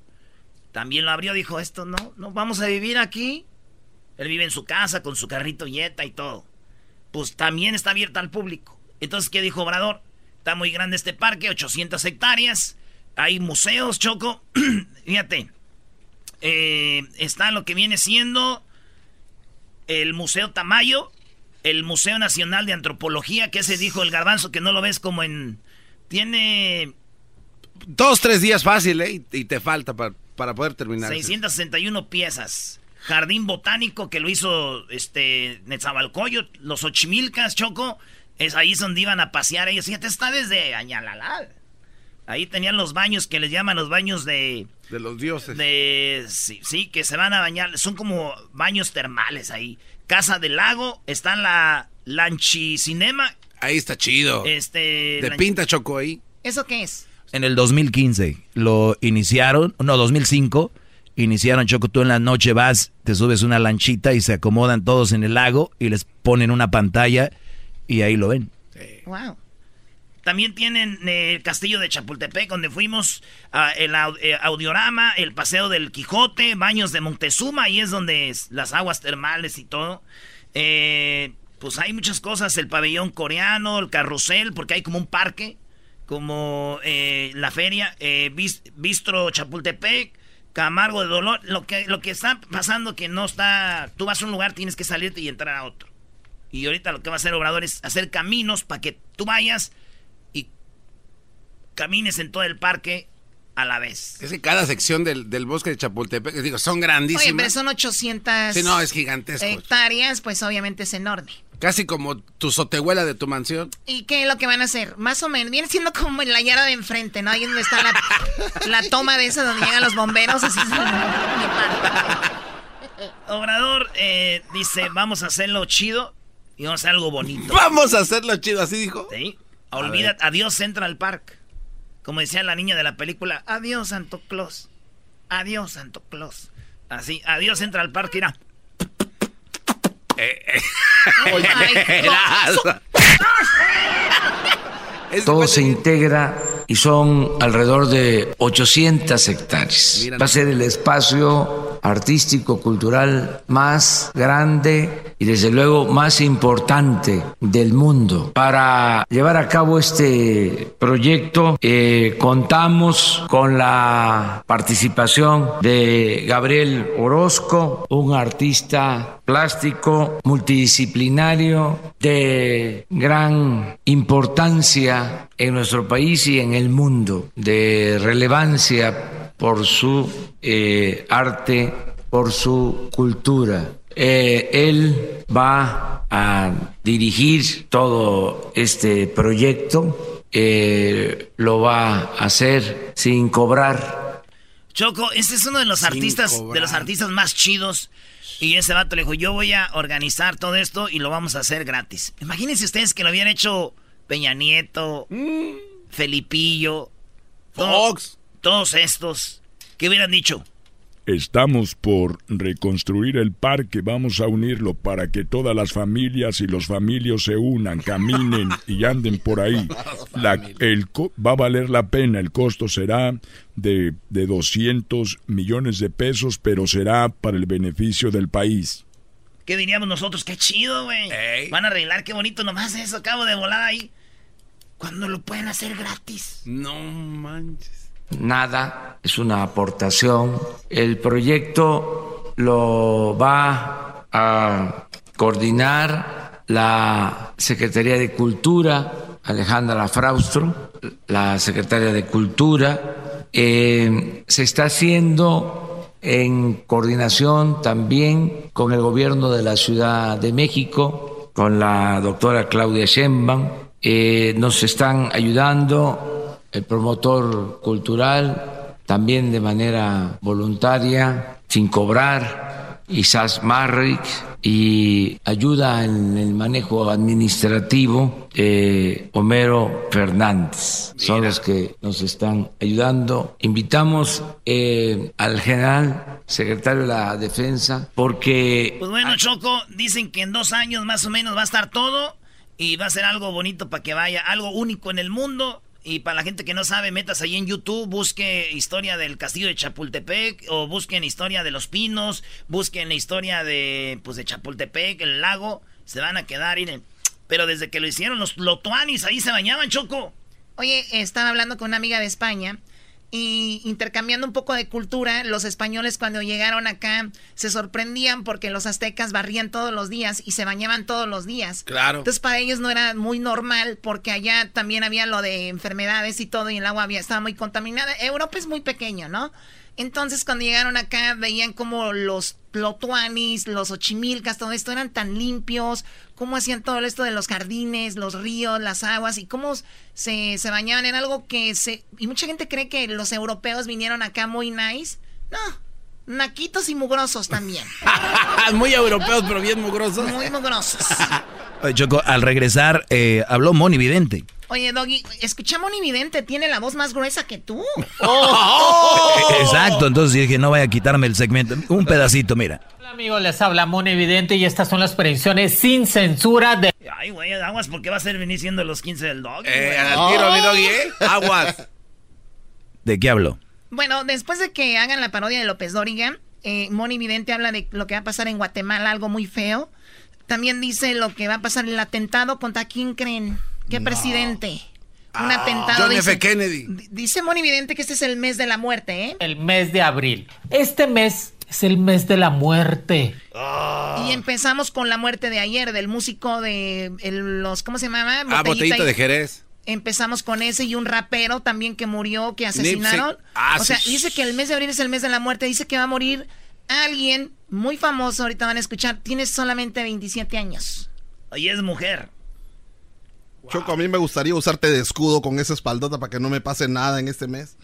También lo abrió, dijo, esto no, no vamos a vivir aquí. Él vive en su casa con su carrito Jetta y todo. Pues también está abierta al público. Entonces, ¿qué dijo Obrador? Está muy grande este parque, 800 hectáreas. Hay museos, Choco. Fíjate. Eh, está lo que viene siendo el Museo Tamayo, el Museo Nacional de Antropología, que ese dijo el garbanzo que no lo ves como en... Tiene... Dos, tres días fácil, ¿eh? Y, te falta para para poder terminar. 661 piezas. Jardín botánico que lo hizo este Netzabalcoyo, los Ochimilcas, Choco, es ahí donde iban a pasear ellos. Fíjate, está desde Añalalá. Ahí tenían los baños que les llaman los baños de... De los dioses. De... Sí, sí, que se van a bañar. Son como baños termales ahí. Casa del Lago, está en la Lanchicinema. Ahí está chido. Este... De pinta Choco ahí. ¿Eso qué es? En el 2015 lo iniciaron, no, 2005, iniciaron Choco, tú en la noche vas, te subes una lanchita y se acomodan todos en el lago y les ponen una pantalla y ahí lo ven. Wow. También tienen eh, el castillo de Chapultepec, donde fuimos, ah, el eh, audiorama, el paseo del Quijote, baños de Montezuma, ahí es donde las aguas termales y todo. Eh, pues hay muchas cosas, el pabellón coreano, el carrusel, porque hay como un parque, como la feria, Bistro Chapultepec, Camargo de Dolor. Lo que, lo que está pasando que no está, tú vas a un lugar, tienes que salirte y entrar a otro. Y ahorita lo que va a hacer Obrador es hacer caminos para que tú vayas camines en todo el parque a la vez. Es que cada sección del, bosque de Chapultepec, digo, son grandísimas. Oye, pero son 800 sí, no, es gigantesco. hectáreas, pues obviamente es enorme. Casi como tu sotehuela de tu mansión. ¿Y qué es lo que van a hacer? Más o menos, viene siendo como en la yarda de enfrente, ¿no? Ahí donde está la, toma de esa donde llegan los bomberos, así Obrador eh, dice, vamos a hacerlo chido y vamos a hacer algo bonito. Vamos a hacerlo chido, así dijo. Sí. Olvídate, adiós Central Park. Como decía la niña de la película, adiós Santo Claus. Adiós Santo Claus. Así, adiós Central Park, mira. Eh, eh. Todo se integra y son alrededor de 800 hectáreas. Va a ser el espacio artístico, cultural más grande y desde luego más importante del mundo. Para llevar a cabo este proyecto eh, contamos con la participación de Gabriel Orozco, un artista plástico multidisciplinario de gran importancia en nuestro país y en el mundo, de relevancia por su eh, arte, por su cultura. Eh, él va a dirigir todo este proyecto, eh, lo va a hacer sin cobrar. Choco, este es uno de los artistas, de los artistas más chidos. Y ese vato le dijo, yo voy a organizar todo esto y lo vamos a hacer gratis. Imagínense ustedes que lo habían hecho Peña Nieto, mm. Felipillo, Fox, todos estos. ¿Qué hubieran dicho? Estamos por reconstruir el parque, vamos a unirlo para que todas las familias y los familios se unan, caminen y anden por ahí. el va a valer la pena, el costo será de, de 200 millones de pesos, pero será para el beneficio del país. ¿Qué diríamos nosotros? ¡Qué chido, güey! Van a arreglar, qué bonito, nomás eso, acabo de volar ahí. Cuando lo pueden hacer gratis. No manches nada, es una aportación. El proyecto lo va a coordinar la Secretaría de Cultura, Alejandra Fraustro, la Secretaria de Cultura. Eh, se está haciendo en coordinación también con el gobierno de la Ciudad de México, con la doctora Claudia Sheinbaum. Eh, nos están ayudando el promotor cultural, también de manera voluntaria, sin cobrar, Isas Marrick, y ayuda en el manejo administrativo eh, Homero Fernández. Son los que nos están ayudando. Invitamos eh, al general secretario de la Defensa porque... Pues bueno, Choco, dicen que en dos años más o menos va a estar todo y va a ser algo bonito para que vaya, algo único en el mundo y para la gente que no sabe, metas ahí en YouTube, busque historia del castillo de Chapultepec o busquen historia de los pinos, busquen la historia de pues de Chapultepec, el lago, se van a quedar, miren. Pero desde que lo hicieron los lotuanis ahí se bañaban, Choco. Oye, estaba hablando con una amiga de España y intercambiando un poco de cultura, los españoles cuando llegaron acá se sorprendían porque los aztecas barrían todos los días y se bañaban todos los días. Claro. Entonces para ellos no era muy normal porque allá también había lo de enfermedades y todo y el agua había, estaba muy contaminada. Europa es muy pequeño, ¿no? Entonces, cuando llegaron acá, veían como los plotuanis, los ochimilcas, todo esto eran tan limpios, cómo hacían todo esto de los jardines, los ríos, las aguas y cómo se, se bañaban en algo que se... Y mucha gente cree que los europeos vinieron acá muy nice. No, naquitos y mugrosos también. muy europeos, pero bien mugrosos. Muy mugrosos. Choco, al regresar, eh, habló Moni Vidente. Oye, Doggy, escucha Moni Vidente, tiene la voz más gruesa que tú. Exacto, entonces dije, no vaya a quitarme el segmento. Un pedacito, mira. Hola amigos, les habla Moni Vidente y estas son las predicciones sin censura de... Ay, güey, aguas porque va a ser venir siendo los 15 del Doggy. Eh, al tiro, mi Doggy, ¿eh? Aguas. ¿De qué hablo? Bueno, después de que hagan la parodia de López Dóriga, eh, Moni Vidente habla de lo que va a pasar en Guatemala, algo muy feo. También dice lo que va a pasar en el atentado contra quién creen. ¿Qué presidente? Un Ah, atentado. John dice, F. Kennedy. Dice Moni Vidente que este es el mes de la muerte, ¿eh? El mes de abril. Este mes es el mes de la muerte. Y empezamos con la muerte de ayer del músico de el- los ¿cómo se llama? Ah, botellito de Jerez. Empezamos con ese y un rapero también que murió, que asesinaron. Ah, o sea, sí. dice que el mes de abril es el mes de la muerte. Dice que va a morir alguien muy famoso. Ahorita van a escuchar. Tiene solamente 27 años. Y es mujer. Choco, a mí me gustaría usarte de escudo con esa espaldota para que no me pase nada en este mes.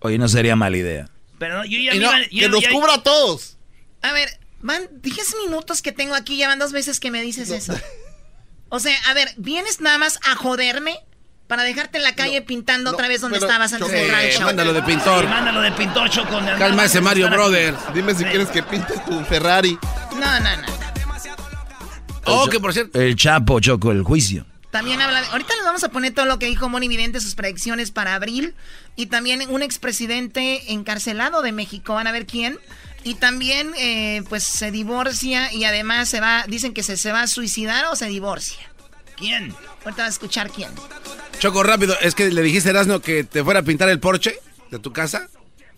Oye, no sería mala idea. Pero no, yo ya no, iba- que ya- nos ya- cubra a todos. A ver, van 10 minutos que tengo aquí. Ya van dos veces que me dices eso. O sea, a ver, ¿vienes nada más a joderme? Para dejarte en la calle pintando otra vez donde estabas antes del eh, rancho. Mándalo de pintor. Sí, mándalo de pintor, Choco. Calma ese Mario Brothers. Dime si quieres que pinte tu Ferrari. No, no, no. Oh, que por cierto. El Chapo, Choco, el juicio. También habla de- Ahorita les vamos a poner todo lo que dijo Moni Vidente, sus predicciones para abril. Y también un expresidente encarcelado de México. Van a ver quién. Y también, eh, pues, se divorcia y además se va... Dicen que se, se va a suicidar o se divorcia. ¿Quién? Ahorita vas a escuchar quién. Choco, rápido. Es que le dijiste a Erasmo que te fuera a pintar el Porsche de tu casa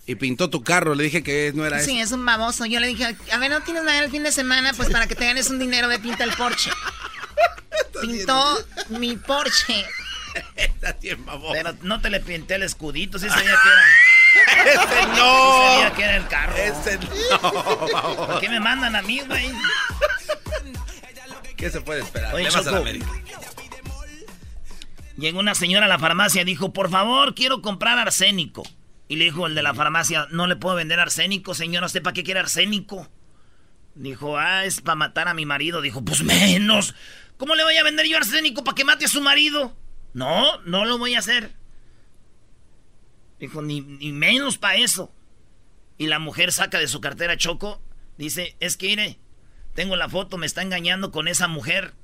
y pintó tu carro. Le dije que no era Sí, eso. es un baboso. Yo le dije, a ver, ¿no tienes nada el fin de semana? Pues para que te ganes un dinero de pinta el Porsche. Pintó mi Porsche. Está bien. Pero no te le pinté el escudito, sí sabía que era. Ese no. Sí sabía que era el carro. Ese no. ¿Por qué me mandan a mí, güey? ¿Qué se puede esperar? Oye, a Choco. América. Llegó una señora a la farmacia y dijo, por favor, quiero comprar arsénico. Y le dijo el de la farmacia, no le puedo vender arsénico, señora, ¿usted para qué quiere arsénico? Dijo, ah, es para matar a mi marido. Dijo, pues menos. ¿Cómo le voy a vender yo arsénico para que mate a su marido? No, no lo voy a hacer. Dijo, ni, ni menos para eso. Y la mujer saca de su cartera Choco, dice, es que mire, tengo la foto, me está engañando con esa mujer.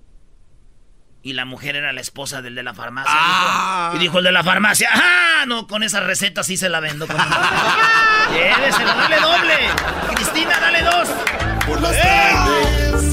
Y la mujer era la esposa del de la farmacia. Ah. dijo. Y dijo el de la farmacia, ¡ah! No, con esa receta sí se la vendo. Con Lléveselo, dale doble. Cristina, dale dos. Por las tardes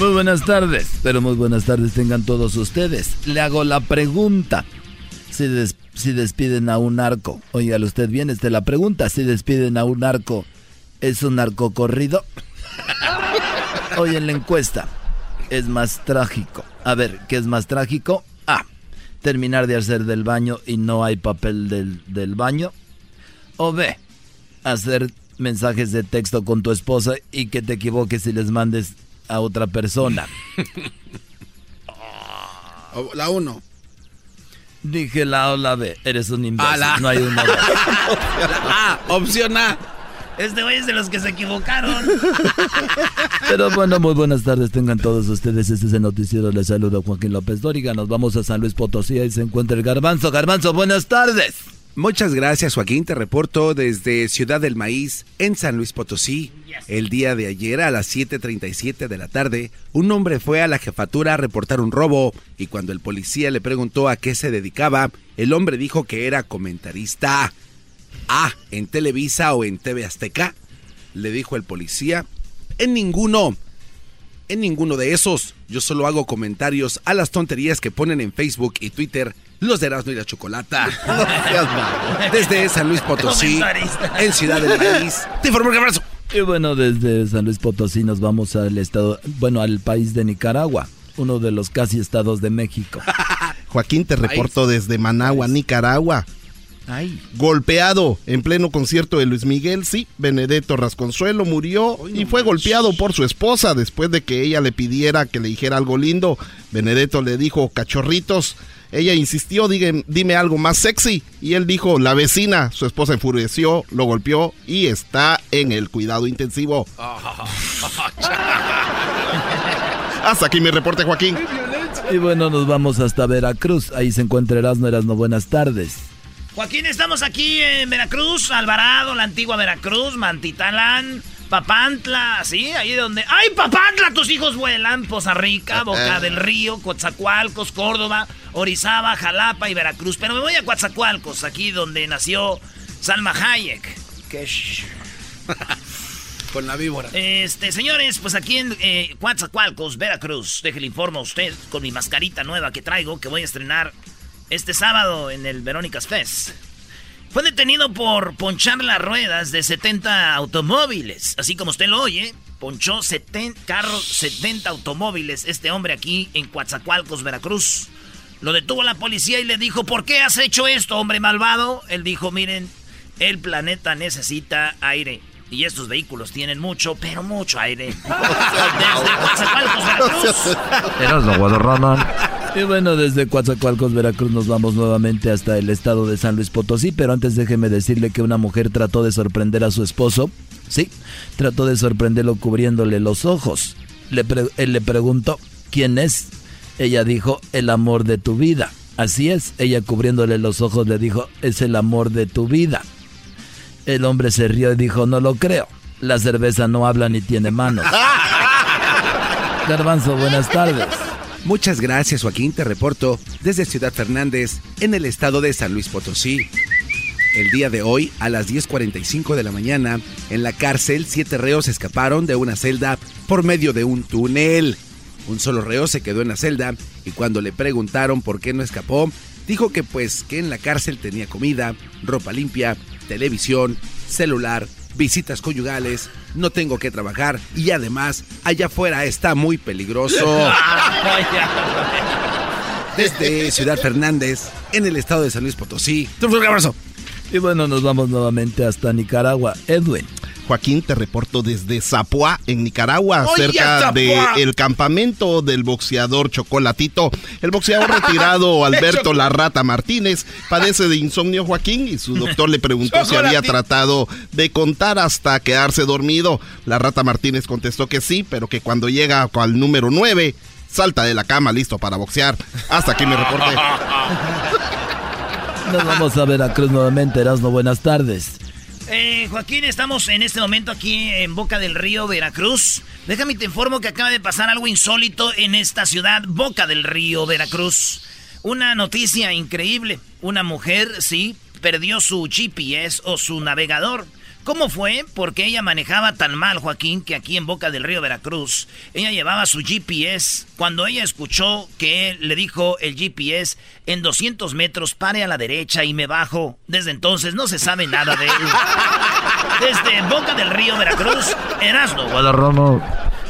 Muy buenas tardes, pero muy buenas tardes tengan todos ustedes. Le hago la pregunta. Si, des- si despiden a un narco, óigale usted bien, esta es la pregunta. Si despiden a un narco, ¿es un narco corrido? Hoy en la encuesta, es más trágico. A ver, ¿qué es más trágico? A. Terminar de hacer del baño y no hay papel del, del baño. O B. Hacer mensajes de texto con tu esposa y que te equivoques y les mandes a otra persona. O La uno. Dije la O, la B. Eres un imbécil. Ah, No hay una B. La A, opción A. Este güey es de los que se equivocaron. Pero bueno, muy buenas tardes tengan todos ustedes. Este es el noticiero. Les saluda Joaquín López Dóriga. Nos vamos a San Luis Potosí. Ahí se encuentra el Garbanzo. Garbanzo, buenas tardes. Muchas gracias, Joaquín. Te reporto desde Ciudad del Maíz, en San Luis Potosí. El día de ayer, a las 7.37 de la tarde, un hombre fue a la jefatura a reportar un robo y cuando el policía le preguntó a qué se dedicaba, el hombre dijo que era comentarista. Ah, ¿en Televisa o en TV Azteca? Le dijo el policía. En ninguno. En ninguno de esos. Yo solo hago comentarios a las tonterías que ponen en Facebook y Twitter los de Erasmo y la Chocolata. No. Desde San Luis Potosí, en Ciudad del País. Te informo el abrazo. Y bueno, desde San Luis Potosí nos vamos al estado, bueno, al país de Nicaragua, uno de los casi estados de México. Joaquín, te reporto desde Managua, Nicaragua. Ay. Golpeado en pleno concierto de Luis Miguel, sí, Benedetto Rasconsuelo murió y fue golpeado por su esposa después de que ella le pidiera que le dijera algo lindo. Benedetto le dijo, cachorritos. Ella insistió, dime, dime algo más sexy. Y él dijo, la vecina. Su esposa enfureció, lo golpeó y está en el cuidado intensivo. Hasta aquí mi reporte, Joaquín. Y bueno, nos vamos hasta Veracruz. Ahí se encuentra Erasmo Erasmo. Buenas tardes. Joaquín, estamos aquí en Veracruz, Alvarado, la antigua Veracruz, Mantitalán, Papantla, ¿sí? Ahí donde... ¡Ay, Papantla! Tus hijos vuelan. Poza Rica, Boca del Río, Coatzacoalcos, Córdoba, Orizaba, Jalapa y Veracruz. Pero me voy a Coatzacoalcos, aquí donde nació Salma Hayek. Que... Con la víbora. Este, señores, pues aquí en eh, Coatzacoalcos, Veracruz, déjele informo a usted con mi mascarita nueva que traigo, que voy a estrenar este sábado en el Verónicas Fest. Fue detenido por ponchar las ruedas de 70 automóviles, así como usted lo oye. Ponchó 70 carros, 70 automóviles este hombre aquí en Coatzacoalcos, Veracruz. Lo detuvo la policía y le dijo, ¿por qué has hecho esto, hombre malvado? Él dijo, miren, el planeta necesita aire. Y estos vehículos tienen mucho, pero mucho aire. Desde Coatzacoalcos, Veracruz. Erasmo Guadarrama. Y bueno, desde Coatzacoalcos, Veracruz, nos vamos nuevamente hasta el estado de San Luis Potosí. Pero antes déjeme decirle que una mujer trató de sorprender a su esposo. Sí, trató de sorprenderlo cubriéndole los ojos. Le pre- él le preguntó, ¿quién es? Ella dijo, el amor de tu vida. Así es, ella cubriéndole los ojos le dijo, es el amor de tu vida. El hombre se rió y dijo, no lo creo. La cerveza no habla ni tiene manos. Garbanzo, buenas tardes. Muchas gracias, Joaquín. Te reporto desde Ciudad Fernández, en el estado de San Luis Potosí. El día de hoy, a las 10.45 de la mañana, en la cárcel, siete reos escaparon de una celda por medio de un túnel. Un solo reo se quedó en la celda y cuando le preguntaron por qué no escapó, dijo que pues que en la cárcel tenía comida, ropa limpia, televisión, celular, visitas conyugales, no tengo que trabajar y además allá afuera está muy peligroso. Desde Ciudad Fernández, en el estado de San Luis Potosí. Un fuerte abrazo. Y bueno, nos vamos nuevamente hasta Nicaragua. Edwin. Joaquín, te reporto desde Zapoá, en Nicaragua, ¡Oye, cerca del campamento del boxeador Chocolatito. El boxeador retirado Alberto La Rata Martínez padece de insomnio, Joaquín, y su doctor le preguntó si había tratado de contar hasta quedarse dormido. La Rata Martínez contestó que sí, pero que cuando llega al número 9, salta de la cama listo para boxear. Hasta aquí mi reporte. Nos vamos a Veracruz nuevamente. Erasmo, buenas tardes. Eh, Joaquín, estamos en este momento aquí en Boca del Río, Veracruz. Déjame te informo que acaba de pasar algo insólito en esta ciudad, Boca del Río, Veracruz. Una noticia increíble. Una mujer, sí, perdió su GPS o su navegador. ¿Cómo fue? Porque ella manejaba tan mal, Joaquín, que aquí en Boca del Río, Veracruz, ella llevaba su GPS. Cuando ella escuchó que él le dijo el GPS, en 200 metros pare a la derecha y me bajo. Desde entonces no se sabe nada de él. Desde Boca del Río, Veracruz, Erasmo.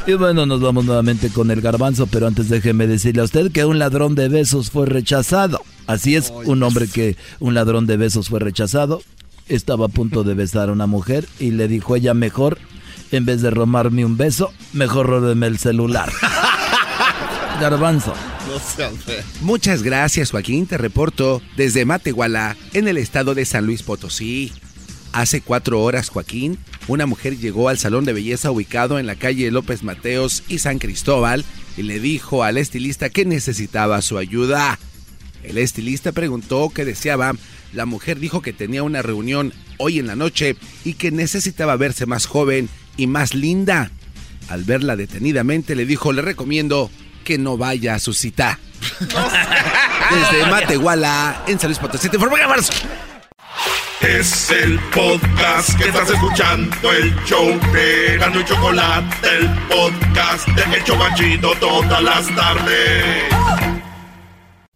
Y bueno, nos vamos nuevamente con el garbanzo, pero antes déjeme decirle a usted que un ladrón de besos fue rechazado. Así es, un hombre que un ladrón de besos fue rechazado. Estaba a punto de besar a una mujer y le dijo ella mejor, en vez de robarme un beso, mejor róbeme el celular. Garbanzo. Muchas gracias, Joaquín. Te reporto desde Matehuala, en el estado de San Luis Potosí. Hace cuatro horas, Joaquín, una mujer llegó al salón de belleza ubicado en la calle López Mateos y San Cristóbal y le dijo al estilista que necesitaba su ayuda. El estilista preguntó qué deseaba. La mujer dijo que tenía una reunión hoy en la noche y que necesitaba verse más joven y más linda. Al verla detenidamente le dijo, le recomiendo que no vaya a su cita. Desde Matehuala, en San Luis Potosí, te informa Marzo. Es el podcast que estás escuchando, el show de Gano y Chocolate, el podcast de El Chobachito todas las tardes.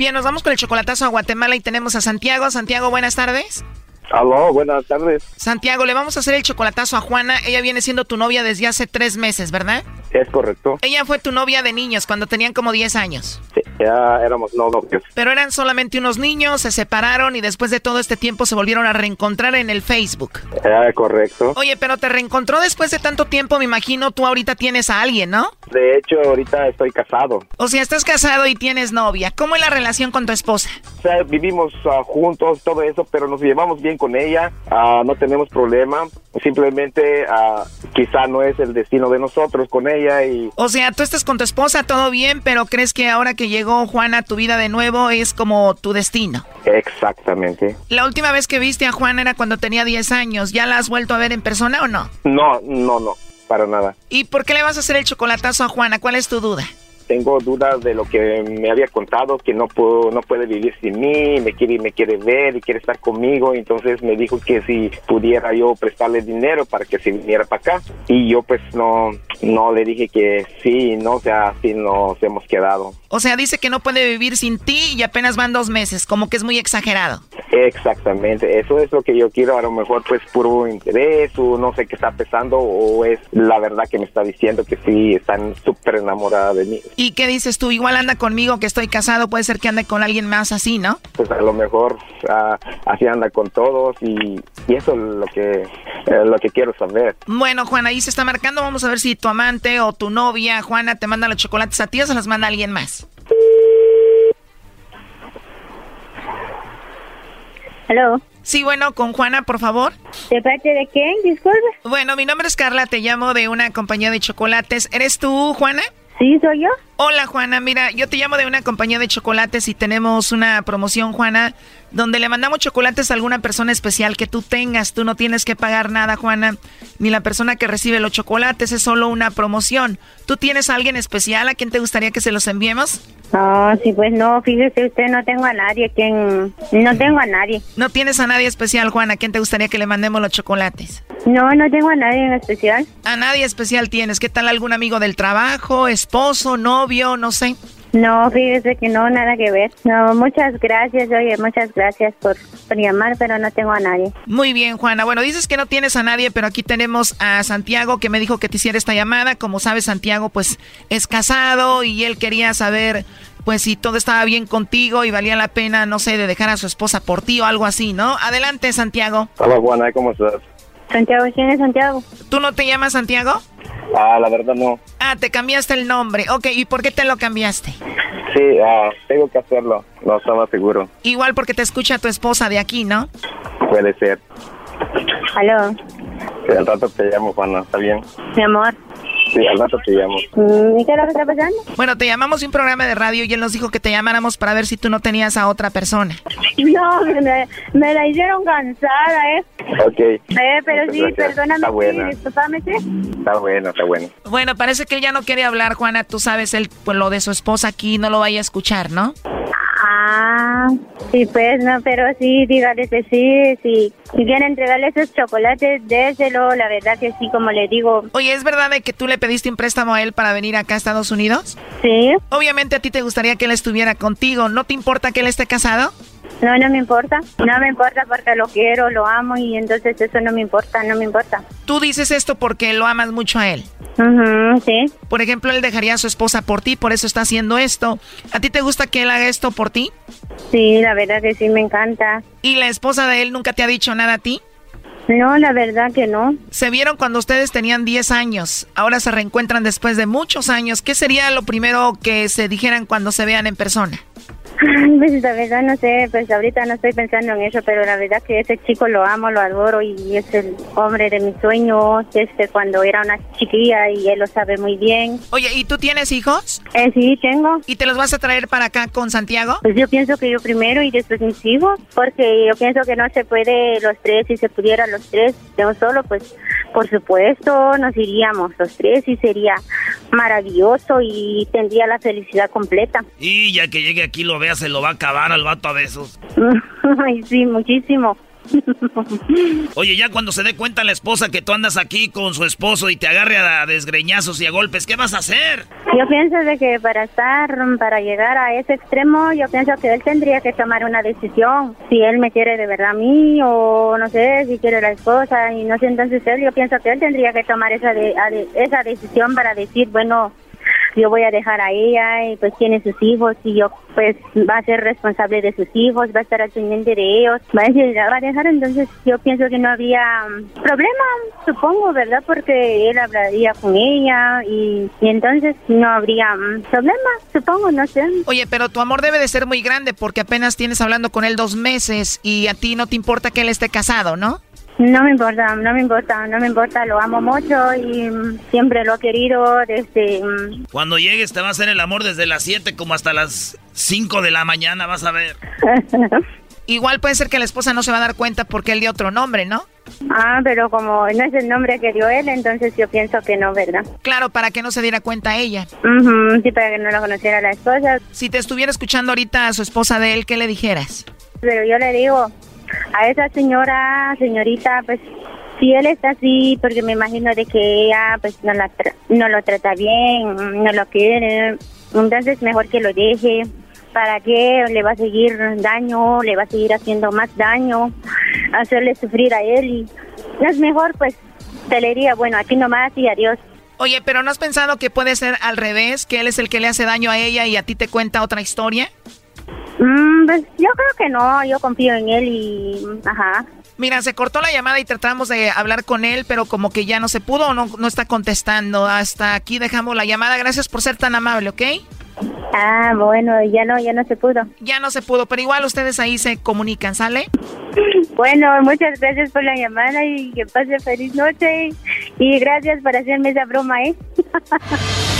Bien, nos vamos con el chocolatazo a Guatemala y tenemos a Santiago. Santiago, buenas tardes. Aló, buenas tardes. Santiago, le vamos a hacer el chocolatazo a Juana. Ella viene siendo tu novia desde hace tres meses, ¿verdad? Es correcto. Ella fue tu novia de niños cuando tenían como 10 años. Sí, ya éramos novios. Pero eran solamente unos niños, se separaron y después de todo este tiempo se volvieron a reencontrar en el Facebook. Ya, correcto. Oye, pero te reencontró después de tanto tiempo, me imagino tú ahorita tienes a alguien, ¿no? De hecho, ahorita estoy casado. O sea, estás casado y tienes novia. ¿Cómo es la relación con tu esposa? O sea, vivimos ah, juntos, todo eso, pero nos llevamos bien con ella. Ah, no tenemos problema. Simplemente ah, quizá no es el destino de nosotros con ella y... O sea, tú estás con tu esposa, todo bien, pero crees que ahora que llegó Juana a tu vida de nuevo es como tu destino. Exactamente. La última vez que viste a Juana era cuando tenía 10 años. ¿Ya la has vuelto a ver en persona o no? No, no, no, para nada. ¿Y por qué le vas a hacer el chocolatazo a Juana? ¿Cuál es tu duda? Tengo dudas de lo que me había contado, que no puedo, no puede vivir sin mí, me quiere, me quiere ver y quiere estar conmigo, entonces me dijo que si pudiera yo prestarle dinero para que se viniera para acá y yo pues no, no le dije que sí, no, o sea, así nos hemos quedado. O sea, dice que no puede vivir sin ti y apenas van dos meses, como que es muy exagerado. Exactamente, eso es lo que yo quiero, a lo mejor pues puro interés o no sé qué está pensando o es la verdad que me está diciendo que sí, están súper enamorada de mí. ¿Y qué dices tú? Igual anda conmigo que estoy casado, puede ser que ande con alguien más así, ¿no? Pues a lo mejor ah, así anda con todos y, y eso es lo que, eh, lo que quiero saber. Bueno, Juana, ahí se está marcando, vamos a ver si tu amante o tu novia, Juana, te manda los chocolates a ti o se los manda alguien más. Aló. Sí, bueno, con Juana, por favor. ¿De parte de quién? Disculpe. Bueno, mi nombre es Carla, te llamo de una compañía de chocolates. ¿Eres tú, Juana? Sí, soy yo. Hola, Juana. Mira, yo te llamo de una compañía de chocolates y tenemos una promoción, Juana, donde le mandamos chocolates a alguna persona especial que tú tengas. Tú no tienes que pagar nada, Juana, ni la persona que recibe los chocolates. Es solo una promoción. ¿Tú tienes a alguien especial a quien te gustaría que se los enviemos? No, sí, pues no, fíjese usted, no tengo a nadie quien... No tengo a nadie. ¿No tienes a nadie especial, Juana? ¿A quién te gustaría que le mandemos los chocolates? No, no tengo a nadie en especial. ¿A nadie especial tienes? ¿Qué tal algún amigo del trabajo, esposo, novio, no sé? No, fíjese que no, nada que ver. No, muchas gracias, oye, muchas gracias por, por, llamar, pero no tengo a nadie. Muy bien, Juana. Bueno, dices que no tienes a nadie, pero aquí tenemos a Santiago que me dijo que te hiciera esta llamada. Como sabes, Santiago pues es casado y él quería saber pues si todo estaba bien contigo y valía la pena, no sé, de dejar a su esposa por ti o algo así, ¿no? Adelante, Santiago. Hola, Juana, ¿cómo estás? Santiago, ¿quién es Santiago? ¿Tú no te llamas Santiago? Ah, la verdad no. Ah, te cambiaste el nombre. Ok, ¿y por qué te lo cambiaste? Sí, ah, tengo que hacerlo. No estaba seguro. Igual porque te escucha tu esposa de aquí, ¿no? Puede ser. Aló. Sí, al rato te llamo, Juana. ¿Está bien? Mi amor. Sí, al rato te llamo. Mm, ¿Y qué es lo que está pasando? Bueno, te llamamos de un programa de radio y él nos dijo que te llamáramos para ver si tú no tenías a otra persona. No, me, me la hicieron cansada, ¿eh? Ok. Eh, pero Muchas sí, gracias. perdóname, Está sí, sí. Está bueno, está bueno. Bueno, parece que él ya no quiere hablar, Juana. Tú sabes, él, pues lo de su esposa aquí no lo vaya a escuchar, ¿no? Ah, sí, pues, no, pero sí, dígale que sí, sí. Si quiere entregarle esos chocolates, déselo, la verdad que sí, como le digo. Oye, ¿es verdad de que tú le pediste un préstamo a él para venir acá a Estados Unidos? Sí. Obviamente a ti te gustaría que él estuviera contigo. ¿No te importa que él esté casado? No, no me importa. No me importa porque lo quiero, lo amo y entonces eso no me importa, no me importa. Tú dices esto porque lo amas mucho a él. Sí. Por ejemplo, él dejaría a su esposa por ti, por eso está haciendo esto. ¿A ti te gusta que él haga esto por ti? Sí, la verdad que sí, me encanta. ¿Y la esposa de él nunca te ha dicho nada a ti? No, la verdad que no. Se vieron cuando ustedes tenían 10 años. Ahora se reencuentran después de muchos años. ¿Qué sería lo primero que se dijeran cuando se vean en persona? Pues la verdad no sé, pues ahorita no estoy pensando en eso, pero la verdad que ese chico lo amo, lo adoro y es el hombre de mis sueños desde cuando era una chiquilla y él lo sabe muy bien. Oye, ¿y tú tienes hijos? Eh, sí, tengo. ¿Y te los vas a traer para acá con Santiago? Pues yo pienso que yo primero y después mis hijos, porque yo pienso que no se puede los tres, si se pudiera los tres de un solo, pues por supuesto nos iríamos los tres y sería maravilloso y tendría la felicidad completa. Y ya que llegue aquí lo vea, se lo va a acabar al vato a besos. Ay, sí, muchísimo. Oye, ya cuando se dé cuenta la esposa que tú andas aquí con su esposo y te agarre a desgreñazos y a golpes, ¿qué vas a hacer? Yo pienso de que para estar, para llegar a ese extremo, yo pienso que él tendría que tomar una decisión. Si él me quiere de verdad a mí o no sé, si quiere la esposa y no sé, entonces él, yo pienso que él tendría que tomar esa, de, esa decisión para decir, bueno, yo voy a dejar a ella y pues tiene sus hijos y yo pues va a ser responsable de sus hijos, va a estar al pendiente de ellos, va a decir, va a dejar, entonces yo pienso que no había mm, problema, supongo, ¿verdad? Porque él hablaría con ella y, y entonces no habría mm, problema, supongo, no sé. Oye, pero tu amor debe de ser muy grande porque apenas tienes hablando con él dos meses y a ti no te importa que él esté casado, ¿no? No me importa, no me importa, no me importa, lo amo mucho y mm, siempre lo he querido desde... mm, Cuando llegues te va a hacer el amor desde las 7 como hasta las 5 de la mañana, vas a ver. Igual puede ser que la esposa no se va a dar cuenta porque él dio otro nombre, ¿no? Ah, pero como no es el nombre que dio él, entonces yo pienso que no, ¿verdad? Claro, para que no se diera cuenta ella. Sí, para que no lo conociera la esposa. Si te estuviera escuchando ahorita a su esposa de él, ¿qué le dijeras? Pero yo le digo a esa señora, señorita, pues si él está así, porque me imagino de que ella pues no, la tra- no lo trata bien, no lo quiere, entonces mejor que lo deje. ¿Para qué le va a seguir daño? Le va a seguir haciendo más daño, hacerle sufrir a él y es mejor pues te le diría, bueno, aquí nomás y adiós. Oye, pero ¿no has pensado que puede ser al revés? Que él es el que le hace daño a ella y a ti te cuenta otra historia? Mm, pues yo creo que no, yo confío en él y ajá. Mira, se cortó la llamada y tratamos de hablar con él, pero como que ya no se pudo o no, no está contestando. Hasta aquí dejamos la llamada. Gracias por ser tan amable, ¿ok? Ah, bueno, ya no, ya no se pudo. Ya no se pudo, pero igual ustedes ahí se comunican, ¿sale? Bueno, muchas gracias por la llamada y que pase feliz noche y gracias por hacerme esa broma, ¿eh?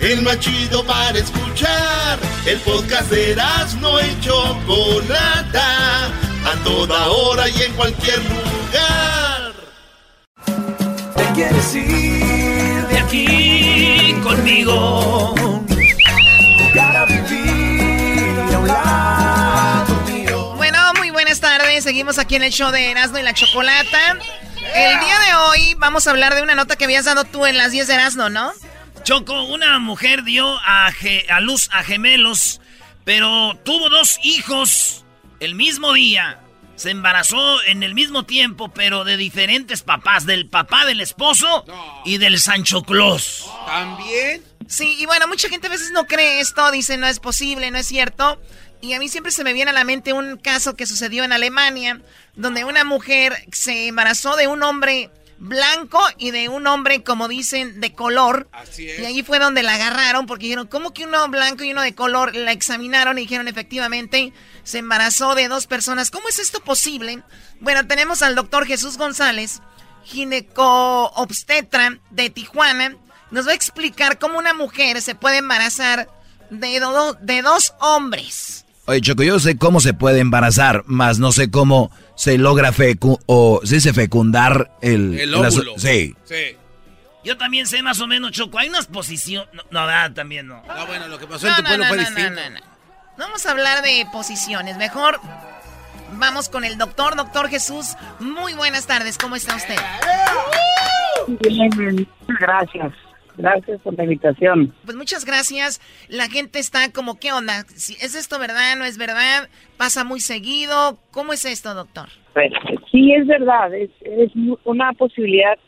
El más chido para escuchar. El podcast de no y Chocolata. A toda hora y en cualquier lugar. Te quieres ir de aquí conmigo. Jugar a vivir a un lado mío. Bueno, muy buenas tardes. Seguimos aquí en el show de Erasmo y la Chocolata. El día de hoy vamos a hablar de una nota que habías dado tú en las 10 de Erasmo, ¿no? Choco, una mujer dio a, ge- a luz a gemelos, pero tuvo dos hijos el mismo día. Se embarazó en el mismo tiempo, pero de diferentes papás, del papá del esposo y del Sancho Claus. ¿También? Sí, y bueno, mucha gente a veces no cree esto, dice no es posible, no es cierto. Y a mí siempre se me viene a la mente un caso que sucedió en Alemania, donde una mujer se embarazó de un hombre blanco y de un hombre, como dicen, de color. Así es. Y ahí fue donde la agarraron porque dijeron, ¿cómo que uno blanco y uno de color? La examinaron y dijeron, efectivamente, se embarazó de dos personas. ¿Cómo es esto posible? Bueno, tenemos al doctor Jesús González, gineco-obstetra de Tijuana. Nos va a explicar cómo una mujer se puede embarazar de, do- de dos hombres. Oye, Choco, yo sé cómo se puede embarazar, más no sé cómo se logra fecu o se dice fecundar el... El óvulo. sí. Sí. Yo también sé más o menos, Choco. Hay unas posiciones. No, no, ah, también no. No, bueno, lo que pasó en tu pueblo fue distinto. Vamos a hablar de posiciones. Mejor vamos con el doctor, doctor Jesús. Muy buenas tardes, ¿cómo está usted? Bien, gracias. Gracias por la invitación. Pues muchas gracias. La gente está como, ¿qué onda? ¿Es esto verdad? ¿No es verdad? ¿Pasa muy seguido? ¿Cómo es esto, doctor? Pues, sí, es verdad. Es, es una posibilidad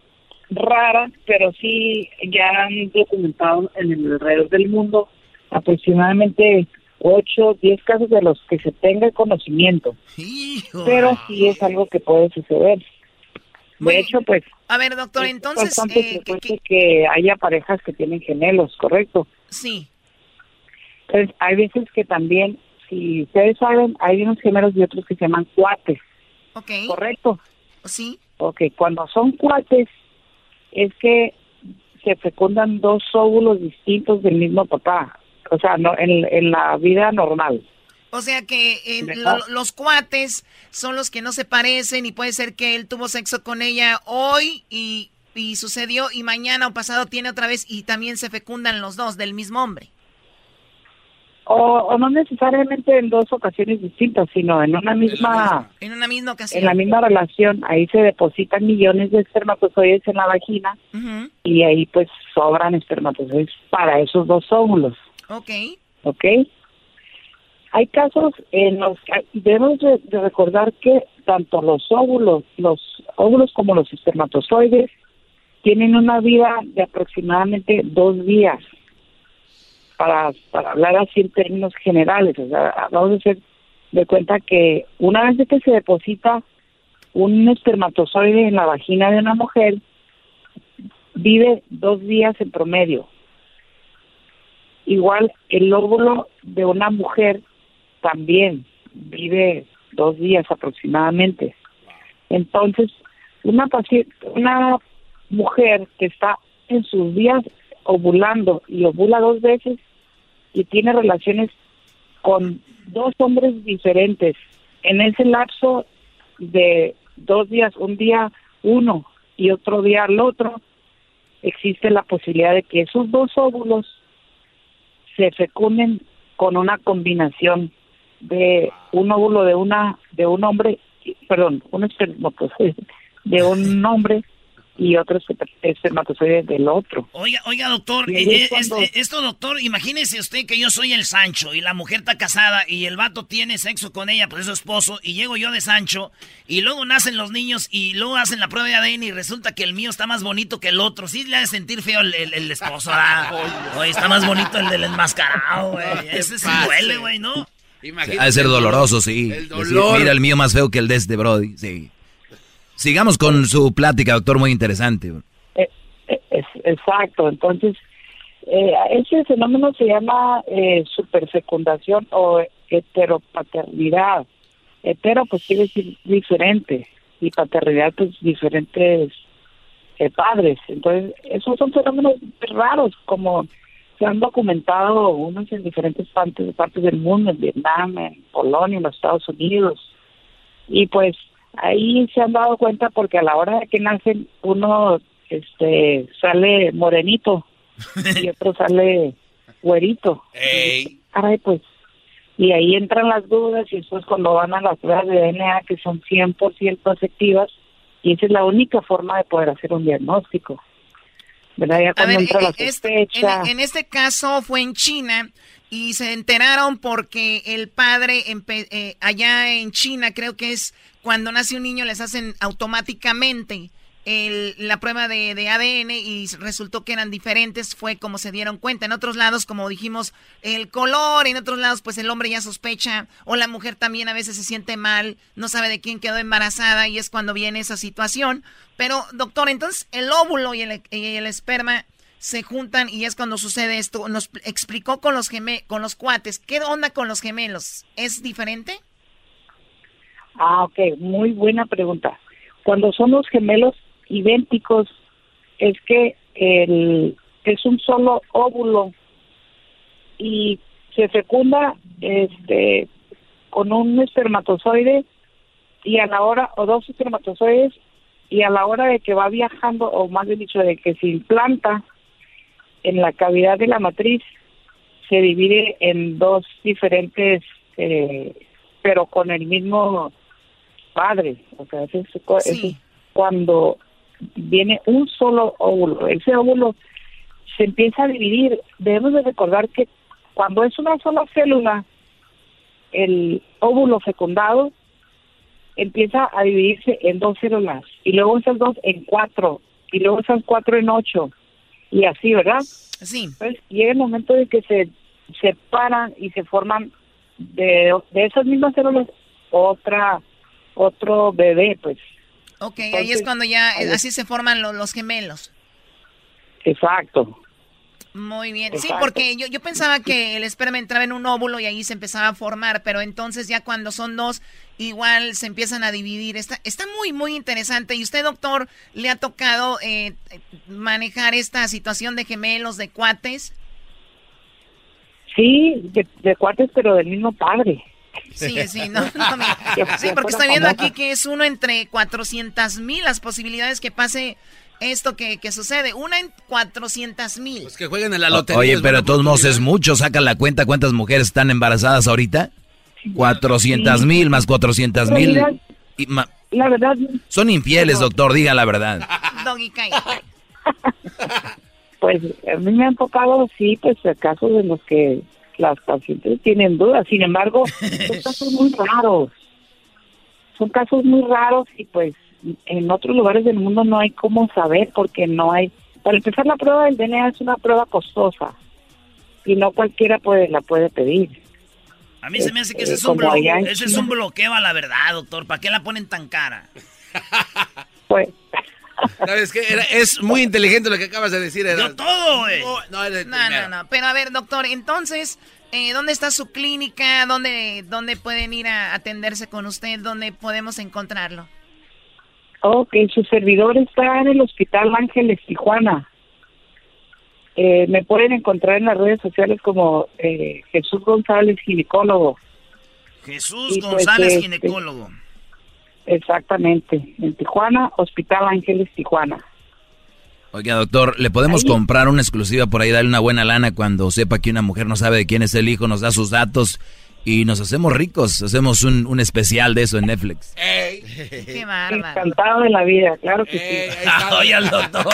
rara, pero sí ya han documentado en el alrededor del mundo aproximadamente 8, 10 casos de los que se tenga conocimiento. Pero sí es algo que puede suceder. De hecho, pues... A ver, doctor, entonces... Es eh, que, haya parejas que tienen gemelos, ¿correcto? Sí. Entonces, hay veces que también, si ustedes saben, hay unos gemelos y otros que se llaman cuates. Ok. ¿Correcto? Sí. Ok, cuando son cuates, es que se fecundan dos óvulos distintos del mismo papá. O sea, no en, en la vida normal. O sea que eh, los cuates son los que no se parecen y puede ser que él tuvo sexo con ella hoy y, y sucedió y mañana o pasado tiene otra vez y también se fecundan los dos del mismo hombre. O, no necesariamente en dos ocasiones distintas, sino en una misma... En una misma ocasión. En la misma relación. Ahí se depositan millones de espermatozoides en la vagina y ahí pues sobran espermatozoides para esos dos óvulos. Ok. Ok. Hay casos en los que debemos de, recordar que tanto los óvulos, los óvulos como los espermatozoides tienen una vida de aproximadamente dos días. Para, para hablar así en términos generales, o sea, vamos a hacer de cuenta que una vez que se deposita un espermatozoide en la vagina de una mujer, vive dos días en promedio. Igual el óvulo de una mujer también vive dos días aproximadamente. Entonces, una paciente, una mujer que está en sus días ovulando y ovula dos veces y tiene relaciones con dos hombres diferentes en ese lapso de dos días, un día uno y otro día el otro, existe la posibilidad de que esos dos óvulos se fecunden con una combinación de un óvulo de una de un hombre, perdón, un espermatozoide de un hombre y otro espermatozoide del otro. Oiga, oiga, doctor, eh, eh, esto, doctor, imagínese usted que yo soy el Sancho y la mujer está casada y el vato tiene sexo con ella, pues es su esposo, y llego yo de Sancho y luego nacen los niños y luego hacen la prueba de ADN y resulta que el mío está más bonito que el otro. Sí le ha de sentir feo el, el, esposo, Oye, está más bonito el del enmascarado, güey. Ese sí duele, güey, ¿no? Ha de ser doloroso, sí. mira el mío más feo que el de este Brody, sí. Sigamos con su plática, doctor, muy interesante. Eh, eh, exacto, entonces, eh, ese fenómeno se llama eh, superfecundación o heteropaternidad. Hetero, pues quiere decir diferente, y paternidad, pues diferentes padres. Entonces, esos son fenómenos raros, como se han documentado unos en diferentes partes, partes del mundo, en Vietnam, en Polonia, en los Estados Unidos. Y pues ahí se han dado cuenta porque a la hora de que nacen uno este sale morenito y otro sale güerito. Pues y ahí entran las dudas y después cuando van a las pruebas de DNA que son 100% efectivas y esa es la única forma de poder hacer un diagnóstico en, este caso fue en China y se enteraron porque el padre eh, allá en China creo que es cuando nace un niño les hacen automáticamente la prueba de, ADN y resultó que eran diferentes, fue como se dieron cuenta. En otros lados, como dijimos, el color, en otros lados, pues el hombre ya sospecha, o la mujer también a veces se siente mal, no sabe de quién quedó embarazada y es cuando viene esa situación. Pero, doctor, entonces el óvulo y el, el esperma se juntan y es cuando sucede esto. Nos explicó con los, geme con los cuates, ¿qué onda con los gemelos? ¿Es diferente? Ah, ok, muy buena pregunta. Cuando son los gemelos, idénticos es que el, es un solo óvulo y se fecunda este con un espermatozoide y a la hora o dos espermatozoides y a la hora de que va viajando o más bien dicho de que se implanta en la cavidad de la matriz se divide en dos diferentes, eh, pero con el mismo padre. O sea, es cuando viene un solo óvulo. Ese óvulo se empieza a dividir. Debemos de recordar que cuando es una sola célula, el óvulo fecundado empieza a dividirse en dos células y luego esas dos en cuatro y luego esas cuatro en ocho y así, ¿verdad? Sí. Pues llega el momento de que se separan y se forman de, de esas mismas células otra otro bebé, pues. Ok, ahí es Entonces, cuando ya, eh, así se forman lo- los gemelos. Exacto. Muy bien. Sí, porque yo, yo pensaba que el esperma entraba en un óvulo y ahí se empezaba a formar, pero entonces ya cuando son dos, igual se empiezan a dividir. Está, está muy, muy interesante. ¿Y usted, doctor, le ha tocado eh, manejar esta situación de gemelos, de cuates? Sí, de, de cuates, pero del mismo padre. Sí, sí, no, no, mira. Que- Sí, que porque estoy viendo aquí que es uno entre 400 mil las posibilidades que pase esto que, que sucede. Una en 400 mil. Que jueguen en la lotería. Oye, pero de todos modos es mucho. Saca la cuenta cuántas mujeres están embarazadas ahorita. 400 mil más 400 mil. ma- La verdad, Son infieles, doctor, diga la verdad. Doggy, pues a mí me han tocado, sí, pues casos en los que las pacientes tienen dudas. Sin embargo, son casos muy raros. Son casos muy raros y pues en otros lugares del mundo no hay cómo saber porque no hay... Para empezar, la prueba del DNA es una prueba costosa y no cualquiera puede la puede pedir. A mí se me hace que ese Eh, es un, como allá blo- en ese es un bloqueo a la verdad, doctor. ¿Para qué la ponen tan cara? Pues, ¿Sabes qué? Era- es muy inteligente lo que acabas de decir. Era... Yo todo, güey. No, no, eres el No, primero. no, no. Pero a ver, doctor, entonces, eh, ¿dónde está su clínica? ¿Dónde, ¿Dónde pueden ir a atenderse con usted? ¿Dónde podemos encontrarlo? Ok, su servidor está en el Hospital Ángeles Tijuana. Eh, me pueden encontrar en las redes sociales como eh, Jesús González, ginecólogo. Jesús Y pues, González, este, ginecólogo. Exactamente, en Tijuana, Hospital Ángeles Tijuana. Oiga, doctor, ¿le podemos comprar una exclusiva por ahí, darle una buena lana cuando sepa que una mujer no sabe de quién es el hijo, nos da sus datos y nos hacemos ricos? Hacemos un, un especial de eso en Netflix. Qué bárbaro. Encantado de la vida, claro que sí. Oye, al doctor.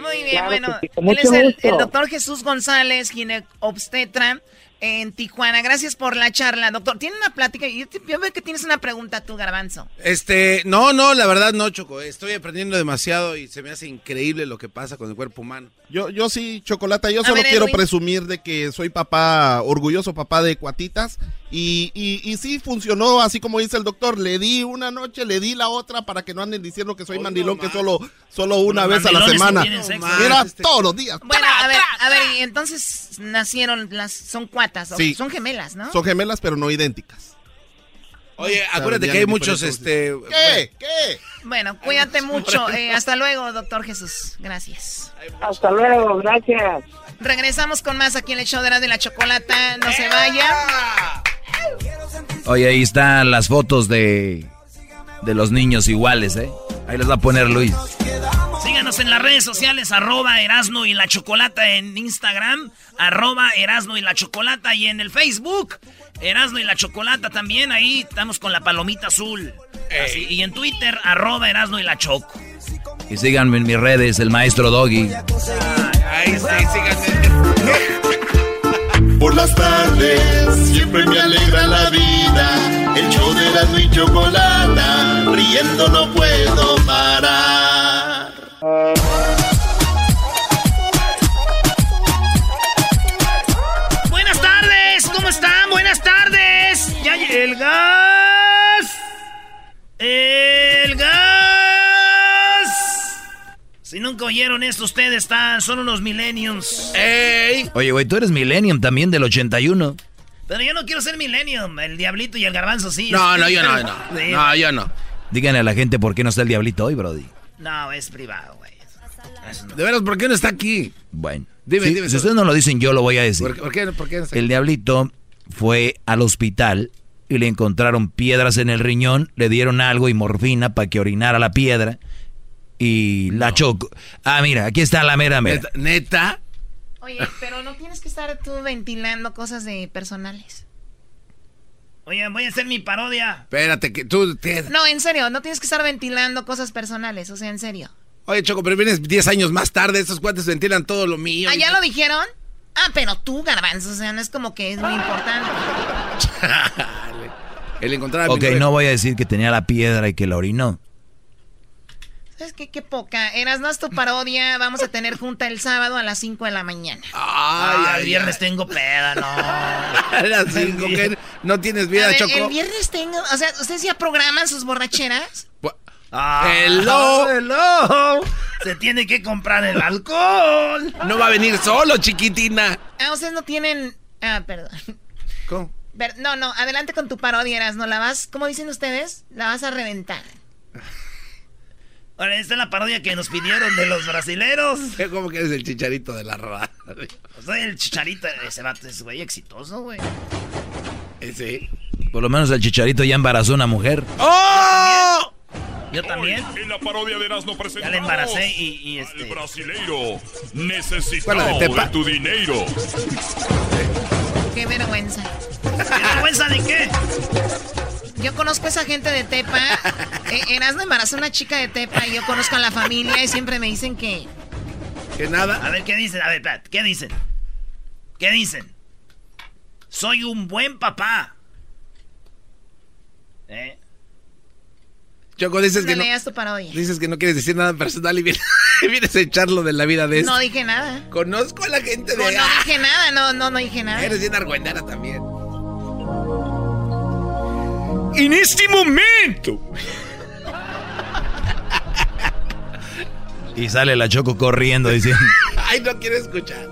Muy bien, Claro bueno, sí, él mucho es el, gusto. el doctor Jesús González, ginecobstetra en Tijuana. Gracias por la charla, doctor. Tiene una plática, yo, yo veo que tienes una pregunta tú, Garbanzo. Este, no, no, la verdad no, Choco. Estoy aprendiendo demasiado y se me hace increíble lo que pasa con el cuerpo humano. Yo, yo sí, Chocolata, yo A solo ver, quiero Edwin. presumir de que soy papá, orgulloso papá de cuatitas. Y, y, y sí funcionó, así como dice el doctor. Le di una noche, le di la otra para que no anden diciendo que soy mandilón, que solo, solo una Los vez a la semana. no tienen sexo. Era Este- todos los días. Bueno, a ver, a ver, y entonces nacieron las, son cuatas, Sí. son gemelas, ¿no? Son gemelas, pero no idénticas. Oye, acuérdate que hay muchos, este... ¿Qué? ¿Qué? Bueno, cuídate mucho. Eh, hasta luego, doctor Jesús. Gracias. Hasta luego, gracias. Regresamos con más aquí en el show de la, de la chocolata. No se vaya. Oye, ahí están las fotos de, de los niños iguales, ¿eh? Ahí les va a poner Luis. Síganos en las redes sociales, arroba Erasno y la Chocolata en Instagram, arroba Erasno y la Chocolata y en el Facebook, Erasno y la Chocolata también, ahí estamos con la palomita azul. Así, y en Twitter, arroba Erasno y la Choco. Y síganme en mis redes, el maestro Doggy. Ahí sí, síganme. Por las tardes siempre me alegra la vida. El show de la y chocolata, riendo no puedo parar. El gas. El gas. Si nunca oyeron esto, ustedes están, son unos millenniums. ¡Ey! Oye, güey, tú eres Millennium también del 81. Pero yo no quiero ser millennium. El diablito y el garbanzo sí. No, no, yo no, no. Sí. No, yo no. Díganle a la gente por qué no está el diablito hoy, Brody. No, es privado, güey. De veras, ¿por qué no está aquí? Bueno. Dime, Sí, dime. si ustedes no lo dicen, yo lo voy a decir. ¿Por, qué- por qué, por qué no está aquí? El diablito fue al hospital y le encontraron piedras en el riñón, le dieron algo y morfina para que orinara la piedra y la chocó. Ah, mira, aquí está la mera mera. ¿Neta? Oye, pero no tienes que estar tú ventilando cosas de personales. Oye, voy a hacer mi parodia. Espérate, que tú... No, en serio, no tienes que estar ventilando cosas personales, o sea, en serio. Oye, Choco, pero vienes 10 años más tarde, estos cuates ventilan todo lo mío. ¿Ah, ya lo dijeron? Ah, pero tú, garbanzo, o sea, no es como que es muy importante. El encontrar Ok, no voy a decir que tenía la piedra y que la orinó. ¿Sabes qué? Qué poca. Eras, no es tu parodia. Vamos a tener junta el sábado a las 5 de la mañana. Ay, el viernes tengo peda, no. A las 5, que no tienes vida, A ver, Choco. El viernes tengo. O sea, ¿ustedes ya programan sus borracheras? Ah, Hello. hello. Se tiene que comprar el alcohol. No va a venir solo, chiquitina. Ah, ustedes no tienen. Ah, perdón. ¿Cómo? Ver- No, no, adelante con tu parodia, Eras. ¿No la vas, cómo dicen ustedes? La vas a reventar. Ahora, esta es la parodia que nos pidieron de los brasileros. ¿Cómo que eres el chicharito de la radio? Soy el chicharito. Ese vato es, güey, exitoso, güey. Sí. Por lo menos el chicharito ya embarazó a una mujer. ¡Oh! Yo también. En la parodia de Erasmo presentamos Ya le embaracé y, y este. al brasileiro necesitado ¿Cuál, la de de, tu dinero. Qué vergüenza. ¿Qué vergüenza de qué? Yo conozco a esa gente de Tepa. Eh, Erasmo embarazó a una chica de Tepa y yo conozco a la familia y siempre me dicen que. ¿Que nada? A ver, ¿qué dicen? A ver, Pat, ¿qué dicen? ¿Qué dicen? Soy un buen papá. ¿Eh? Choco, dices que No no, leas tu parodia. dices que no quieres decir nada personal y vienes, vienes a echarlo de la vida de No este. dije nada. Conozco a la gente de... No, no dije nada, no, no, no dije nada. Eres bien argüendera también. En este momento. Y sale la Choco corriendo diciendo... Ay, no quiero escuchar.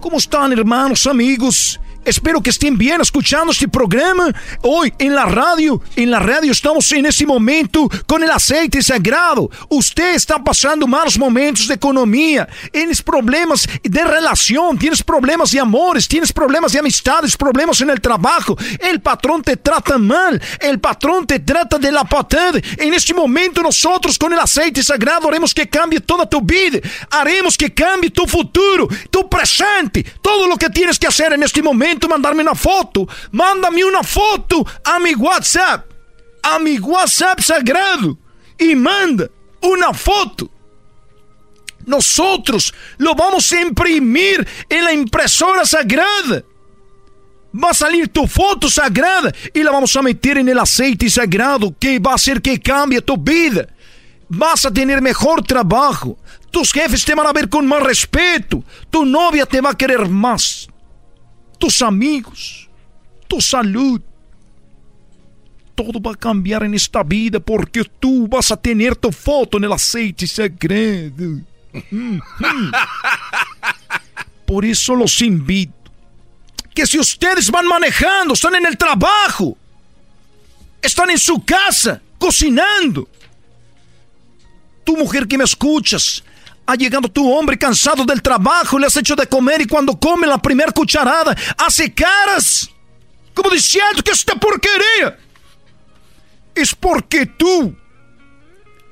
¿Cómo están, hermanos, amigos? Espero que estén bien escuchando este programa. Hoy en la radio, en la radio estamos en este momento con el aceite sagrado. Usted está pasando malos momentos de economía, tienes problemas de relación, tienes problemas de amores, tienes problemas de amistades, problemas en el trabajo. El patrón te trata mal, el patrón te trata de la patada. En este momento nosotros con el aceite sagrado haremos que cambie toda tu vida, haremos que cambie tu futuro, tu presente, todo lo que tienes que hacer en este momento, mandarme una foto, mándame una foto a mi WhatsApp, a mi WhatsApp sagrado y manda una foto. Nosotros lo vamos imprimir en la impresora sagrada. Va a salir tu foto sagrada y la vamos a meter en el aceite sagrado que va a que cambie tu vida. Vas a tener mejor trabajo. Tus jefes te van a ver con más respeto. Tu novia te va a querer más. Tus amigos. Tu salud. Todo va a cambiar en esta vida porque tú vas a tener tu foto en el aceite sagrado. Por eso los invito que si ustedes van manejando, están en el trabajo, están en su casa, cocinando, tu mujer que me escuchas, ha llegado tu hombre cansado del trabajo, le has hecho de comer y cuando come la primera cucharada, hace caras, como diciendo que esta porquería. Es porque tú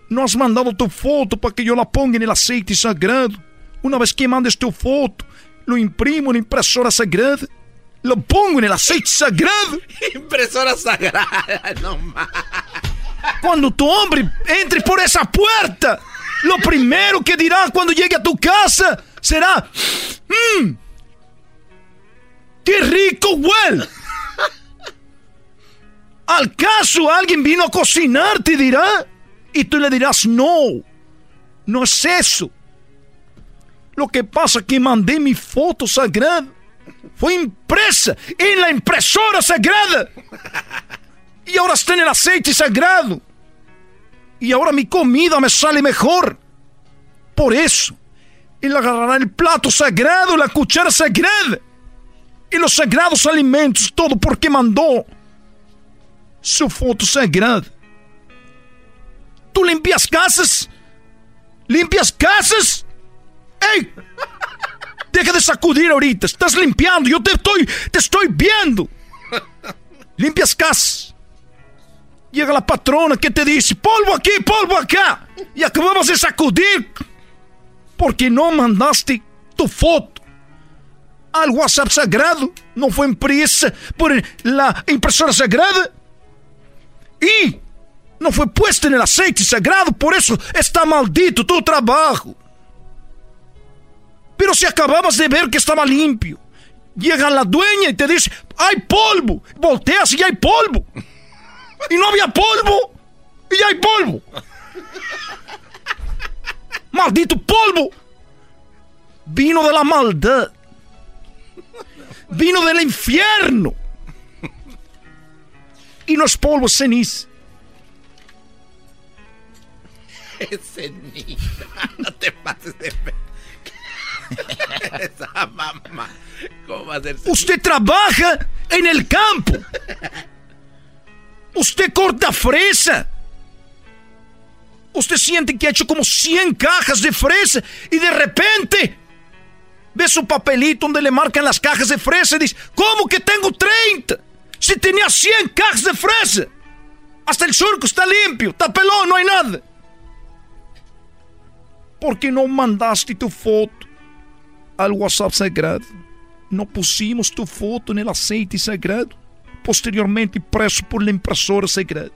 no has mandado tu foto para que yo la ponga en el aceite sagrado. Una vez que mandes tu foto, lo imprimo en la impresora sagrada, lo pongo en el aceite sagrado. Impresora sagrada, no más. Cuando tu hombre entre por esa puerta, lo primero que dirá cuando llegue a tu casa será: Mmm, qué rico huele. ¿Al caso alguien vino a cocinar? Te dirá. Y tú le dirás: No, no es eso. Lo que pasa es que mandé mi foto sagrada. Fue impresa en la impresora sagrada. Y ahora está en el aceite sagrado. Y ahora mi comida me sale mejor. Por eso, él agarrará el plato sagrado, la cuchara sagrada. Y los sagrados alimentos, todo porque mandó su foto sagrada. ¿Tú limpias casas? ¿Limpias casas? ¡Ey! Deja de sacudir ahorita. Estás limpiando. Yo te estoy, te estoy viendo. Limpias casas. Llega la patrona que te dice, polvo aquí, polvo acá. Y acabamos de sacudir. Porque no mandaste tu foto al WhatsApp sagrado, no fue impresa por la impresora sagrada y no fue puesta en el aceite sagrado, por eso está maldito tu trabajo. Pero si acababas de ver que estaba limpio, llega la dueña y te dice, hay polvo, volteas y hay polvo. Y no había polvo, y hay polvo. Maldito polvo. Vino de la maldad. Vino del infierno. Y no es polvo, es ceniza. Es ceniza. No te pases de fe. Esa mamá. ¿Cómo va a ser ceniza? Usted trabaja en el campo. Usted corta fresa. Usted siente que ha hecho como 100 cajas de fresa y de repente ve su papelito donde le marcan las cajas de fresa y dice, ¿cómo que tengo 30? Si tenía 100 cajas de fresa. Hasta el surco está limpio, está pelón, no hay nada. ¿Por qué no mandaste tu foto al WhatsApp sagrado? No pusimos tu foto en el aceite sagrado, posteriormente impreso por la impresora sagrada.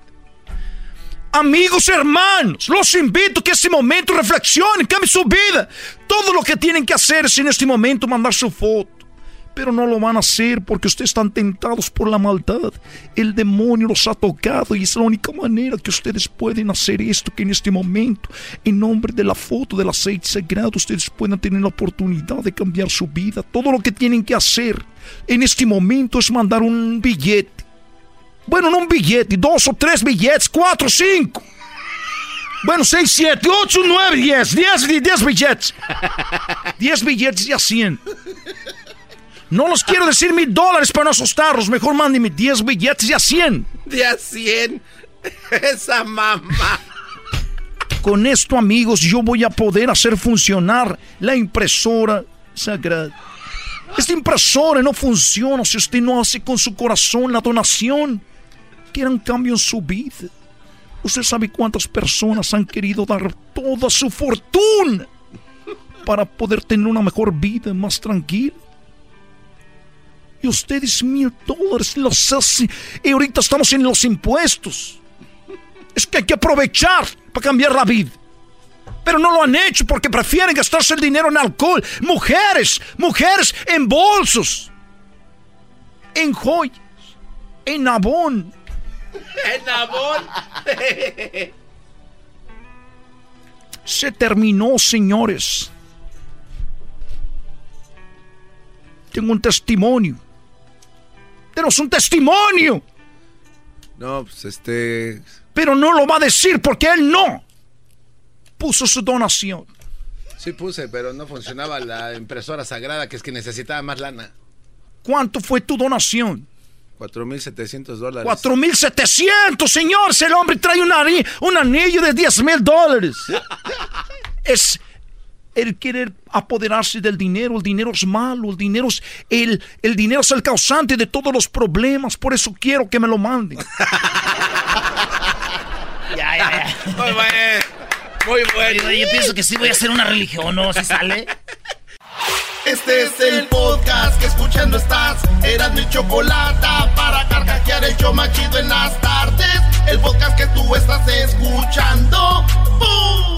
Amigos, hermanos, los invito a que este momento reflexionen, cambien su vida. Todo lo que tienen que hacer es en este momento mandar su foto. Pero no lo van a hacer porque ustedes están tentados por la maldad. El demonio los ha tocado y es la única manera que ustedes pueden hacer esto, que en este momento, en nombre de la foto del aceite sagrado, ustedes puedan tener la oportunidad de cambiar su vida. Todo lo que tienen que hacer en este momento es mandar un billete bueno, no un billete, dos o tres billetes, cuatro, cinco. Bueno, seis, siete, ocho, nueve, diez, diez y diez billetes. Diez billetes y a cien. No los quiero decir mil dólares para no asustarlos. Mejor mándenme diez billetes y a cien. De a 100. Esa mamá. Con esto, amigos, yo voy a poder hacer funcionar la impresora sagrada. Esta impresora no funciona si usted no hace con su corazón la donación. Quieran cambio en su vida. Usted sabe cuántas personas han querido dar toda su fortuna para poder tener una mejor vida, más tranquila. Y ustedes mil dólares los hace. Y ahorita estamos en los impuestos. Es que hay que aprovechar para cambiar la vida. Pero no lo han hecho porque prefieren gastarse el dinero en alcohol. Mujeres, mujeres en bolsos, en joyas, en abón. En abón. Se terminó, señores. Tengo un testimonio. Tenemos un testimonio. No, pues este. Pero no lo va a decir porque él no puso su donación. Sí puse, pero no funcionaba la impresora sagrada, que es que necesitaba más lana. ¿Cuánto fue tu donación? 4.700 dólares. 4.700, señor. El hombre trae un, ani- un anillo de 10 mil dólares. Es el querer apoderarse del dinero. El dinero es malo. El dinero es el, el dinero es el causante de todos los problemas. Por eso quiero que me lo manden. Ya, ya, ya. Muy bueno. Muy bueno. Yo pienso que sí voy a hacer una religión, ¿no? Si sale. Este es el podcast que escuchando estás. Eran mi chocolate para carcajear el show más chido en las tardes. El podcast que tú estás escuchando. ¡Bum!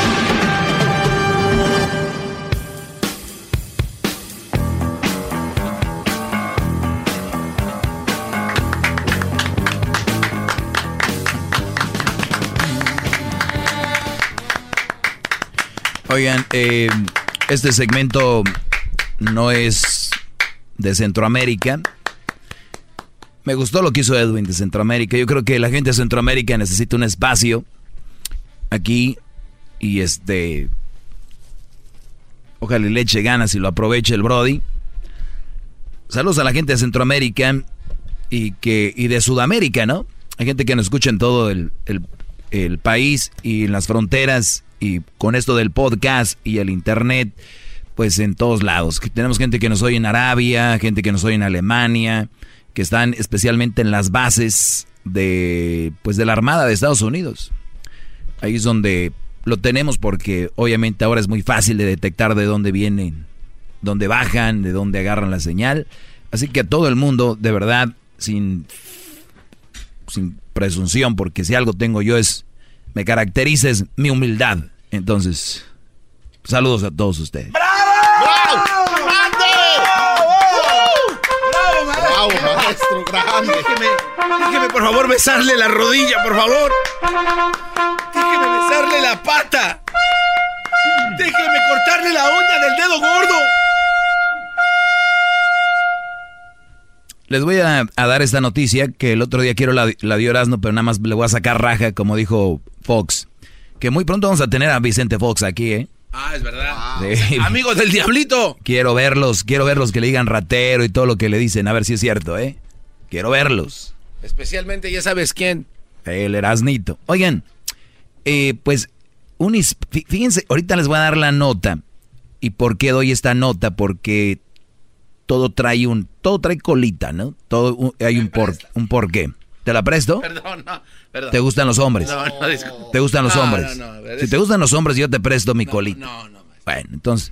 Oigan, eh, este segmento no es de Centroamérica. Me gustó lo que hizo Edwin de Centroamérica. Yo creo que la gente de Centroamérica necesita un espacio aquí y este... Ojalá le eche ganas y lo aproveche el Brody. Saludos a la gente de Centroamérica. y que y de Sudamérica, ¿no? Hay gente que nos escucha en todo el, el país y en las fronteras y con esto del podcast y el internet, pues en todos lados. Tenemos gente que nos oye en Arabia, gente que nos oye en Alemania, que están especialmente en las bases de pues de la Armada de Estados Unidos. Ahí es donde lo tenemos porque obviamente ahora es muy fácil de detectar de dónde vienen, dónde bajan, de dónde agarran la señal. Así que a todo el mundo, de verdad, sin, sin presunción, porque si algo tengo yo es, me caracteriza es mi humildad. Entonces, saludos a todos ustedes. ¡Bravo, maestro! ¡Grande! Déjeme, déjeme por favor besarle la rodilla, por favor. Déjeme besarle la pata. Déjeme cortarle la uña del dedo gordo. Les voy a, dar esta noticia que el otro día quiero la, la dio Erasmo, pero nada más le voy a sacar raja, como dijo Fox. Que muy pronto vamos a tener a Vicente Fox aquí, ¿eh? Ah, es verdad. Amigos del diablito. Quiero verlos, quiero verlos que le digan ratero y todo lo que le dicen, a ver si es cierto, ¿eh? Quiero verlos. Especialmente, ya sabes quién. El Erasnito. Oigan, eh, pues, fíjense, ahorita les voy a dar la nota. ¿Y por qué doy esta nota? Porque todo trae un, todo trae colita, ¿no? Todo hay un por, un porqué. ¿Te la presto? Perdón, no, perdón. ¿Te gustan los hombres? No, no, ¿Te gustan los hombres? si te gustan los hombres, yo te presto mi colita. No, no. Bueno, entonces,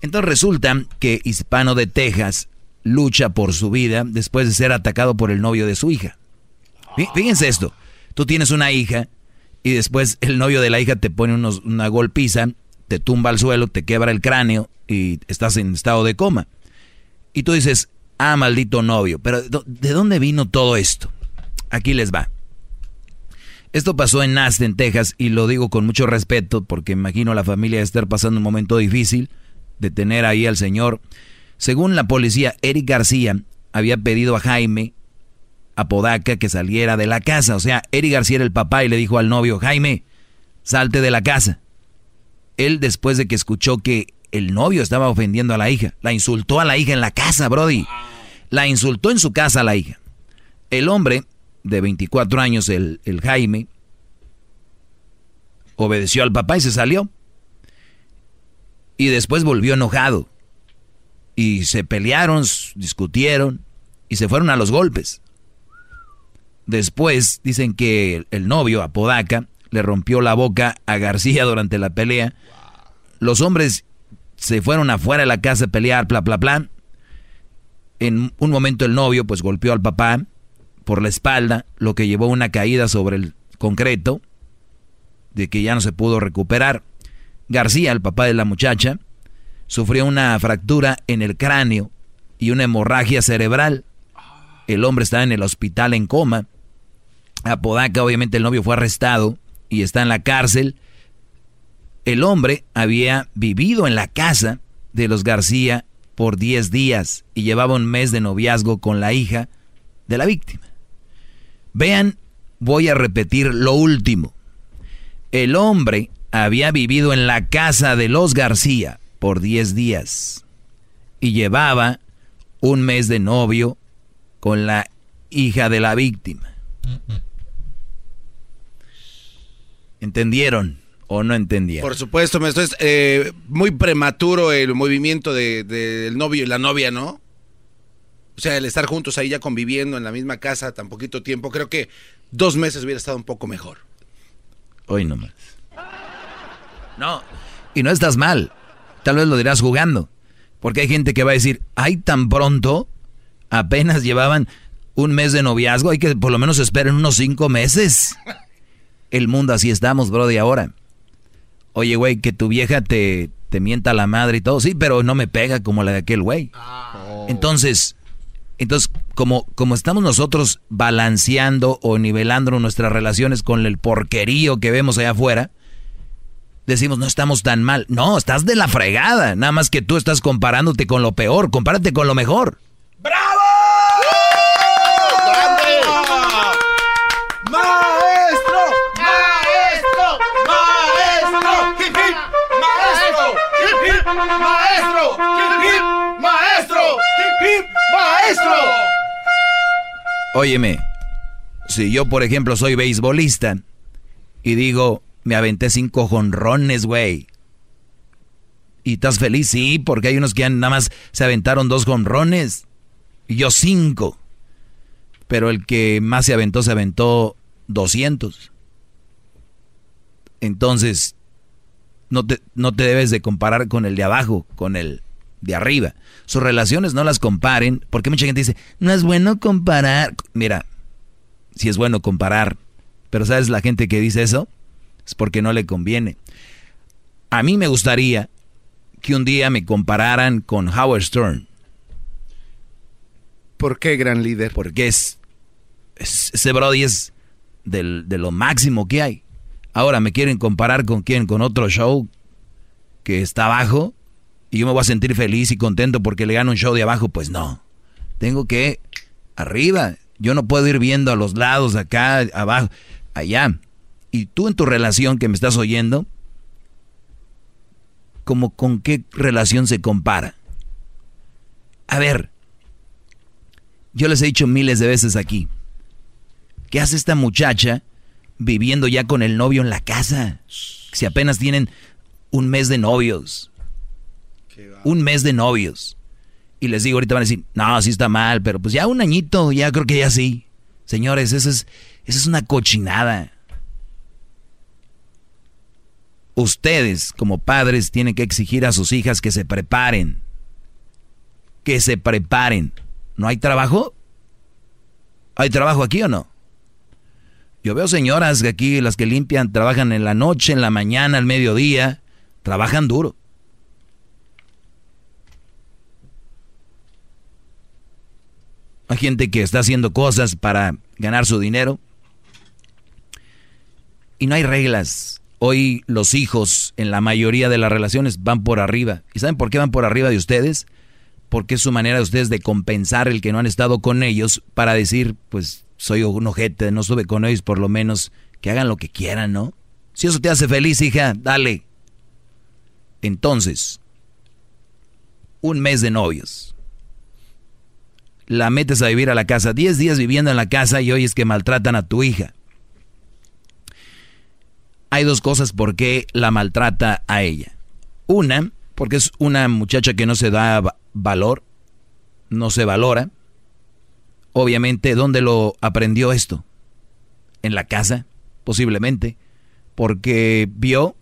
entonces resulta que Hispano de Texas lucha por su vida después de ser atacado por el novio de su hija. Fíjense esto, tú tienes una hija y después el novio de la hija te pone unos, una golpiza, te tumba al suelo, te quebra el cráneo y estás en estado de coma. Y tú dices, ah, maldito novio, pero ¿de dónde vino todo esto? Aquí les va. Esto pasó en Aston, Texas, y lo digo con mucho respeto porque imagino la familia estar pasando un momento difícil de tener ahí al señor. Según la policía, Eric García había pedido a Jaime Apodaca que saliera de la casa. O sea, Eric García era el papá y le dijo al novio, Jaime, salte de la casa. Él, después de que escuchó que el novio estaba ofendiendo a la hija, la insultó a la hija en la casa, Brody. La insultó en su casa a la hija. El hombre de 24 años, el, el Jaime, obedeció al papá y se salió. Y después volvió enojado. Y se pelearon, discutieron y se fueron a los golpes. Después dicen que el novio, Apodaca, le rompió la boca a García durante la pelea. Los hombres se fueron afuera de la casa a pelear, bla, bla, bla. En un momento el novio pues golpeó al papá por la espalda, lo que llevó a una caída sobre el concreto, de que ya no se pudo recuperar. García, el papá de la muchacha, sufrió una fractura en el cráneo y una hemorragia cerebral. El hombre está en el hospital en coma. Apodaca, obviamente el novio fue arrestado y está en la cárcel. El hombre había vivido en la casa de los García por 10 días y llevaba un mes de noviazgo con la hija de la víctima. Vean, voy a repetir lo último. El hombre había vivido en la casa de los García por 10 días y llevaba un mes de novio con la hija de la víctima. ¿Entendieron o no entendieron? Por supuesto, esto es eh, muy prematuro el movimiento del de, novio y la novia, ¿no? O sea, el estar juntos ahí ya conviviendo en la misma casa tan poquito tiempo, creo que dos meses hubiera estado un poco mejor. Hoy nomás. No, y no estás mal. Tal vez lo dirás jugando. Porque hay gente que va a decir, ay, tan pronto, apenas llevaban un mes de noviazgo, hay que por lo menos esperen unos cinco meses. El mundo así estamos, bro, de ahora. Oye, güey, que tu vieja te, te mienta la madre y todo, sí, pero no me pega como la de aquel güey. Entonces, entonces, como, como estamos nosotros balanceando o nivelando nuestras relaciones con el porquerío que vemos allá afuera, decimos, no estamos tan mal. No, estás de la fregada. Nada más que tú estás comparándote con lo peor. Compárate con lo mejor. ¡Bravo! ¡Grande! ¡Maestro! ¡Maestro! ¡Maestro! ¡Hip, hip! ¡Maestro! ¡Hip, hip! ¡Maestro! ¡Hip, hip! ¡Maestro! Óyeme, si yo, por ejemplo, soy beisbolista y digo, me aventé cinco jonrones, güey. ¿Y estás feliz? Sí, porque hay unos que nada más se aventaron dos jonrones. Y yo cinco. Pero el que más se aventó, se aventó 200. Entonces, no te, no te debes de comparar con el de abajo, con el de arriba. Sus relaciones no las comparen, porque mucha gente dice, no es bueno comparar. Mira, si es bueno comparar, pero ¿sabes la gente que dice eso? Es porque no le conviene. A mí me gustaría que un día me compararan con Howard Stern. ¿Por qué, gran líder? Porque es, ese Brody es del, de lo máximo que hay. Ahora me quieren comparar con quién, con otro show que está abajo y yo me voy a sentir feliz y contento porque le gano un show de abajo, pues no. Tengo que arriba. Yo no puedo ir viendo a los lados, acá, abajo, allá. Y tú en tu relación que me estás oyendo, como con qué relación se compara. A ver, yo les he dicho miles de veces aquí, ¿qué hace esta muchacha viviendo ya con el novio en la casa? Si apenas tienen un mes de novios. Un mes de novios. Y les digo, ahorita van a decir, no, sí está mal, pero pues ya un añito, ya creo que ya sí. Señores, eso es, es una cochinada. Ustedes, como padres, tienen que exigir a sus hijas que se preparen. Que se preparen. ¿No hay trabajo? ¿Hay trabajo aquí o no? Yo veo señoras que aquí, las que limpian, trabajan en la noche, en la mañana, al mediodía. Trabajan duro. Hay gente que está haciendo cosas para ganar su dinero. Y no hay reglas. Hoy los hijos en la mayoría de las relaciones van por arriba. ¿Y saben por qué van por arriba de ustedes? Porque es su manera de ustedes de compensar el que no han estado con ellos para decir, pues soy un ojete, no estuve con ellos, por lo menos que hagan lo que quieran, ¿no? Si eso te hace feliz, hija, dale. Entonces, un mes de novios. La metes a vivir a la casa, 10 días viviendo en la casa y hoy es que maltratan a tu hija hay dos cosas por qué la maltrata a ella. Una, porque es una muchacha que no se da valor, no se valora. Obviamente, ¿dónde lo aprendió esto? En la casa, posiblemente, porque vio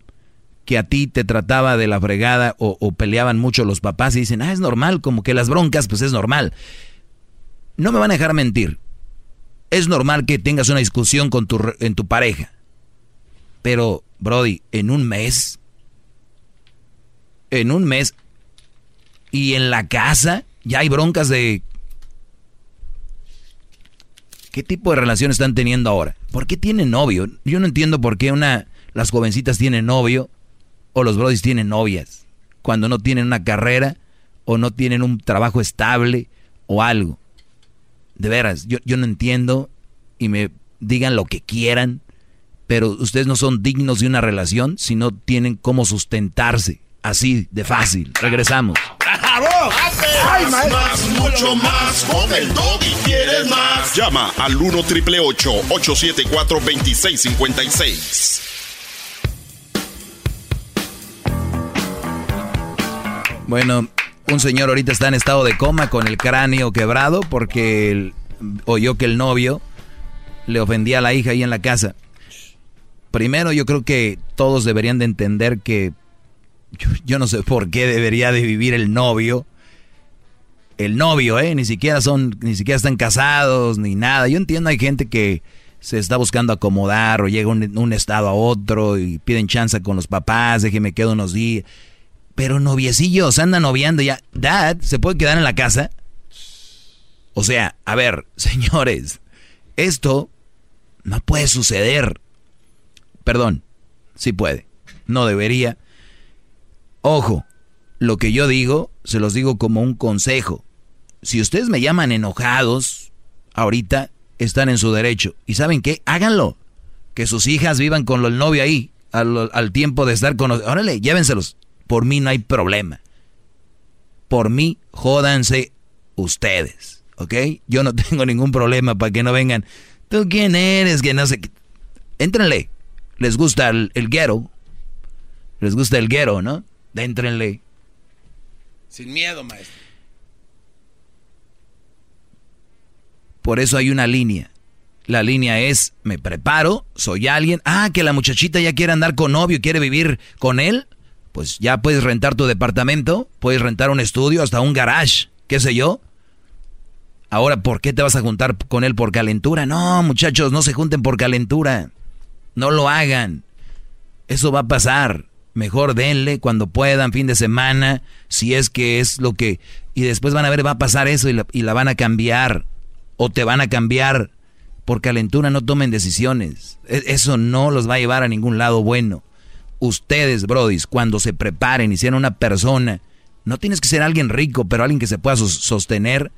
que a ti te trataba de la fregada o, peleaban mucho los papás y dicen, ah, es normal, como que las broncas, pues es normal. No me van a dejar mentir. Es normal que tengas una discusión con tu, en tu pareja pero, Brody, en un mes, en un mes, y en la casa ya hay broncas de... ¿Qué tipo de relación están teniendo ahora? ¿Por qué tienen novio? Yo no entiendo por qué una, las jovencitas tienen novio o los brodis tienen novias cuando no tienen una carrera o no tienen un trabajo estable o algo. De veras, yo, yo no entiendo y me digan lo que quieran, pero ustedes no son dignos de una relación si no tienen cómo sustentarse. Así de fácil. Regresamos. Hay más, mucho más. Con el y quieres más. Llama al 1 triple 874 2656. Bueno, un señor ahorita está en estado de coma con el cráneo quebrado porque oyó que el novio le ofendía a la hija ahí en la casa primero yo creo que todos deberían de entender que yo, no sé por qué debería de vivir el novio. El novio, ¿eh? Ni siquiera son, ni siquiera están casados, ni nada. Yo entiendo, hay gente que se está buscando acomodar o llega un, un estado a otro y piden chance con los papás, déjeme quedo unos días. Pero noviecillos, andan noviando ya. Dad, ¿se puede quedar en la casa? O sea, a ver, señores, esto no puede suceder. Perdón, sí puede. No debería. Ojo, lo que yo digo, se los digo como un consejo. Si ustedes me llaman enojados, ahorita están en su derecho. ¿Y saben qué? Háganlo. Que sus hijas vivan con el novio ahí, al, tiempo de estar con... Órale, llévenselos. Por mí no hay problema. Por mí, jódanse ustedes. ¿ok? Yo no tengo ningún problema para que no vengan. ¿Tú quién eres? Que no sé. qué. Éntrenle. Les gusta el, el ghetto. Les gusta el ghetto, ¿no? Éntrenle. Sin miedo, maestro. Por eso hay una línea. La línea es, me preparo, soy alguien. Ah, que la muchachita ya quiere andar con novio y quiere vivir con él. Pues ya puedes rentar tu departamento, puedes rentar un estudio, hasta un garage, qué sé yo. Ahora, ¿por qué te vas a juntar con él por calentura? No, muchachos, no se junten por calentura. No lo hagan. Eso va a pasar. Mejor denle cuando puedan, fin de semana, si es que es lo que... Y después van a ver, va a pasar eso y la, van a cambiar. O te van a cambiar. Por calentura no tomen decisiones. E- Eso no los va a llevar a ningún lado bueno. Ustedes, brodis, cuando se preparen y sean una persona, no tienes que ser alguien rico, pero alguien que se pueda sos- sostener,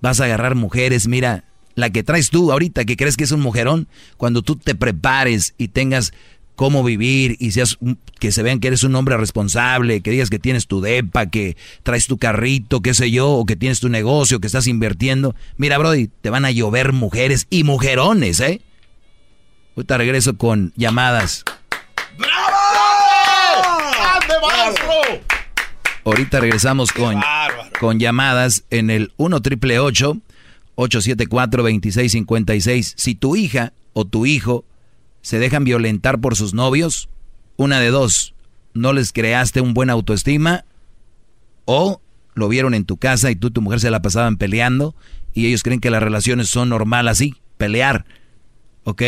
vas a agarrar mujeres, mira, la que traes tú ahorita, que crees que es un mujerón, cuando tú te prepares y tengas cómo vivir y seas que se vean que eres un hombre responsable, que digas que tienes tu depa, que traes tu carrito, qué sé yo, o que tienes tu negocio, que estás invirtiendo. Mira, Brody, te van a llover mujeres y mujerones, ¿eh? Ahorita regreso con llamadas. Ahorita regresamos con, con llamadas en el 1 triple 874 2656. Si tu hija o tu hijo se dejan violentar por sus novios, una de dos, no les creaste un buen autoestima o lo vieron en tu casa y tú y tu mujer se la pasaban peleando y ellos creen que las relaciones son normal así, pelear. ¿Ok?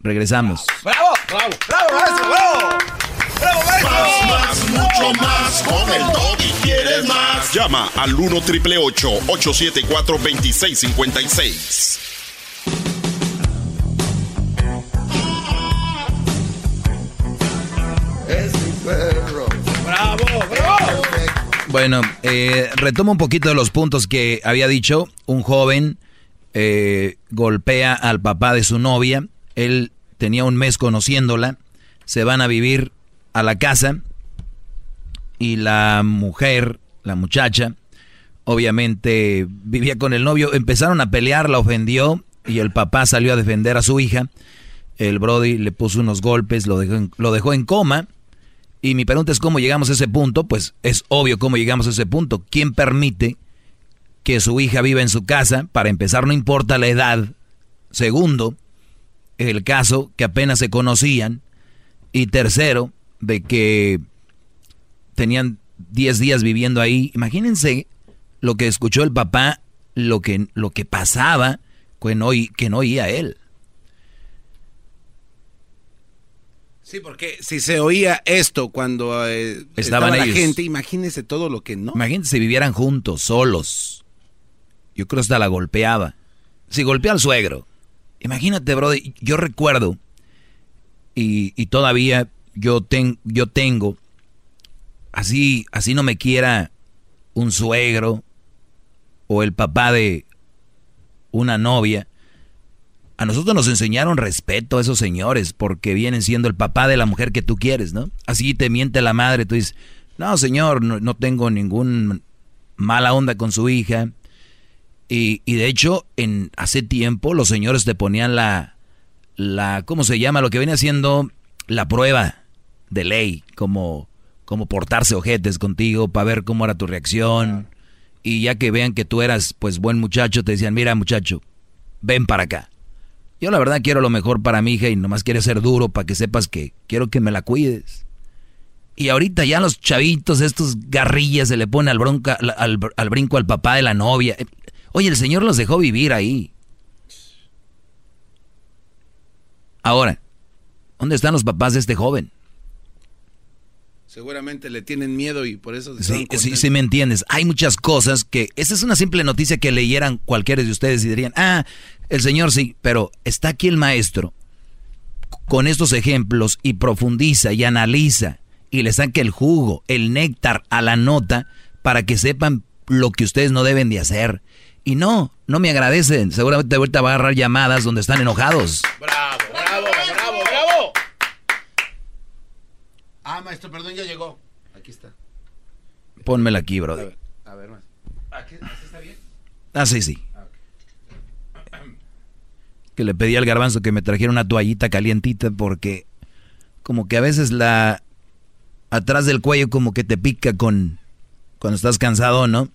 Regresamos. ¡Bravo! ¡Bravo! ¡Bravo, maestro! ¡Bravo! ¡Bravo, maestro! Más, más, mucho más. Con el doggy quieres más. Llama al 1 triple 874 2656. Es mi perro. ¡Bravo! ¡Bravo! Bueno, eh, retomo un poquito de los puntos que había dicho. Un joven eh, golpea al papá de su novia. Él tenía un mes conociéndola. Se van a vivir a la casa. Y la mujer, la muchacha, obviamente vivía con el novio. Empezaron a pelear, la ofendió. Y el papá salió a defender a su hija. El Brody le puso unos golpes, lo dejó en, lo dejó en coma. Y mi pregunta es cómo llegamos a ese punto. Pues es obvio cómo llegamos a ese punto. ¿Quién permite que su hija viva en su casa? Para empezar, no importa la edad. Segundo, el caso que apenas se conocían. Y tercero, de que tenían 10 días viviendo ahí. Imagínense lo que escuchó el papá, lo que, lo que pasaba que no, que no oía él. Sí, porque si se oía esto cuando eh, Estaban estaba la ellos. gente, imagínese todo lo que no. Imagínense si vivieran juntos, solos. Yo creo hasta la golpeaba. Si golpea al suegro. Imagínate, brother, yo recuerdo, y, y todavía yo, ten- yo tengo, así, así no me quiera un suegro o el papá de una novia. A nosotros nos enseñaron respeto a esos señores porque vienen siendo el papá de la mujer que tú quieres, ¿no? Así te miente la madre, tú dices, no señor, no, no tengo ningún mala onda con su hija. Y, y de hecho, en hace tiempo los señores te ponían la, la, ¿cómo se llama? Lo que viene haciendo la prueba de ley, como, como portarse ojetes contigo para ver cómo era tu reacción. Y ya que vean que tú eras, pues, buen muchacho, te decían, mira muchacho, ven para acá. Yo la verdad quiero lo mejor para mi hija y nomás quiero ser duro para que sepas que quiero que me la cuides. Y ahorita ya los chavitos, estos garrillas, se le pone al, bronca, al, al- al brinco al papá de la novia. Oye, el Señor los dejó vivir ahí. Ahora, ¿dónde están los papás de este joven? Seguramente le tienen miedo y por eso... Sí, estaban sí, contentos. sí me entiendes. Hay muchas cosas que... Esa es una simple noticia que leyeran cualquiera de ustedes y dirían, ah, el Señor sí, pero está aquí el maestro con estos ejemplos y profundiza y analiza y le saca el jugo, el néctar a la nota para que sepan lo que ustedes no deben de hacer. Y no, no me agradecen. Seguramente ahorita va a agarrar llamadas donde están enojados. ¡Bravo, bravo, Ah, maestro, perdón, ya llegó. Aquí está. Pónmela aquí, brother. A ver, más. Aquí, así está bien. Ah, sí, sí. Que le pedí al garbanzo que me trajera una toallita calientita porque como que a veces la atrás del cuello como que te pica con cuando estás cansado, ¿no?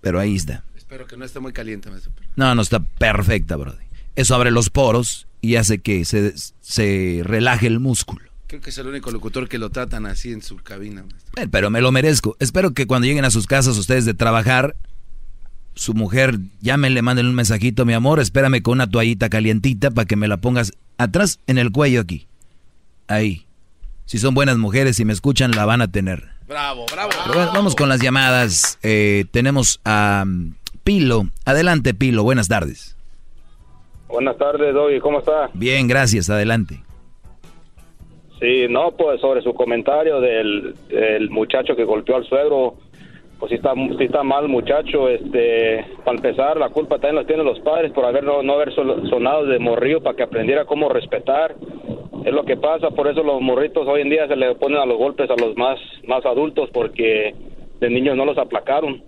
Pero ahí está. Espero que no esté muy caliente, maestro. No, no está perfecta, brody. Eso abre los poros y hace que se, se relaje el músculo. Creo que es el único locutor que lo tratan así en su cabina. maestro. Eh, Pero me lo merezco. Espero que cuando lleguen a sus casas ustedes de trabajar, su mujer llámenle, manden un mensajito, mi amor, espérame con una toallita calientita para que me la pongas atrás en el cuello aquí. Ahí. Si son buenas mujeres y me escuchan, la van a tener. Bravo, bravo. Pero bueno, vamos con las llamadas. Eh, tenemos a um, Pilo. Adelante, Pilo. Buenas tardes. Buenas tardes, Doggy, ¿cómo está? Bien, gracias. Adelante. Sí, no, pues sobre su comentario del, muchacho que golpeó al suegro, pues sí está, está mal muchacho, este, para empezar, la culpa también la tienen los padres por haber no, haber sonado de morrillo para que aprendiera cómo respetar. Es lo que pasa, por eso los morritos hoy en día se le ponen a los golpes a los más, más adultos porque de niños no los aplacaron.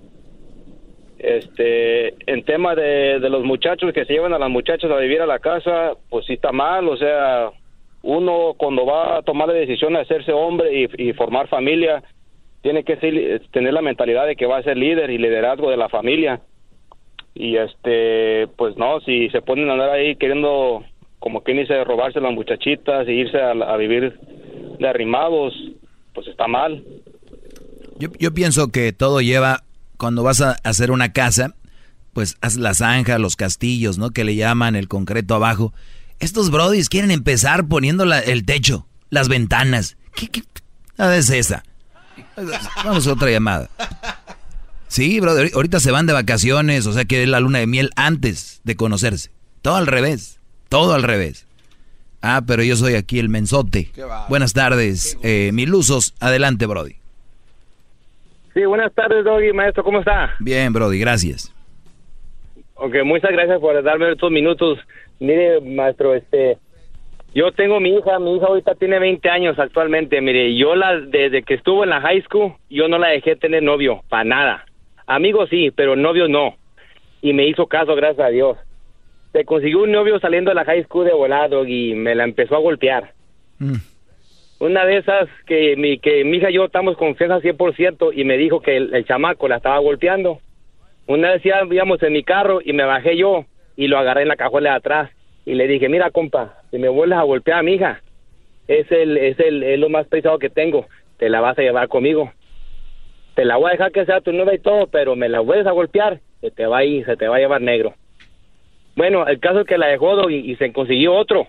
Este, en tema de, de los muchachos que se llevan a las muchachas a vivir a la casa, pues sí está mal, o sea, uno cuando va a tomar la decisión de hacerse hombre y, formar familia, tiene que ser- tener la mentalidad de que va a ser líder y liderazgo de la familia. Y este, pues no, si se ponen a andar ahí queriendo, como quien dice, robarse las muchachitas y irse a, a vivir de arrimados, pues está mal. Yo, yo pienso que todo lleva, cuando vas a hacer una casa, pues haz la zanja, los castillos, ¿no? Que le llaman el concreto abajo. Estos brodis quieren empezar poniendo la- el techo, las ventanas. ¿Qué, qué? Ah, es esa. Vamos a otra llamada. Sí, brother, ahorita se van de vacaciones, o sea que es la luna de miel antes de conocerse. Todo al revés, todo al revés. Ah, pero yo soy aquí el mensote. Buenas tardes, eh, Milusos, adelante, Brody. Sí, buenas tardes, Doggy, maestro, ¿cómo está? Bien, Brody, gracias. Ok, muchas gracias por darme estos minutos. Mire, maestro, este, yo tengo mi hija, mi hija ahorita tiene 20 años actualmente. Mire, yo la, desde que estuvo en la high school, yo no la dejé tener novio, para nada. Amigos sí, pero novio no. Y me hizo caso, gracias a Dios. Se consiguió un novio saliendo de la high school de volado y me la empezó a golpear. Una de esas que mi, que mi hija y yo estamos confianza 100% y me dijo que el, el chamaco la estaba golpeando. Una vez íbamos en mi carro y me bajé yo y lo agarré en la cajuela de atrás y le dije, mira compa, si me vuelves a golpear a mi hija, es el, es el, es lo más pesado que tengo, te la vas a llevar conmigo. Te la voy a dejar que sea tu nueva y todo, pero me la vuelves a golpear, se te va a ir, se te va a llevar negro. Bueno, el caso es que la dejó Doggy, y, se consiguió otro.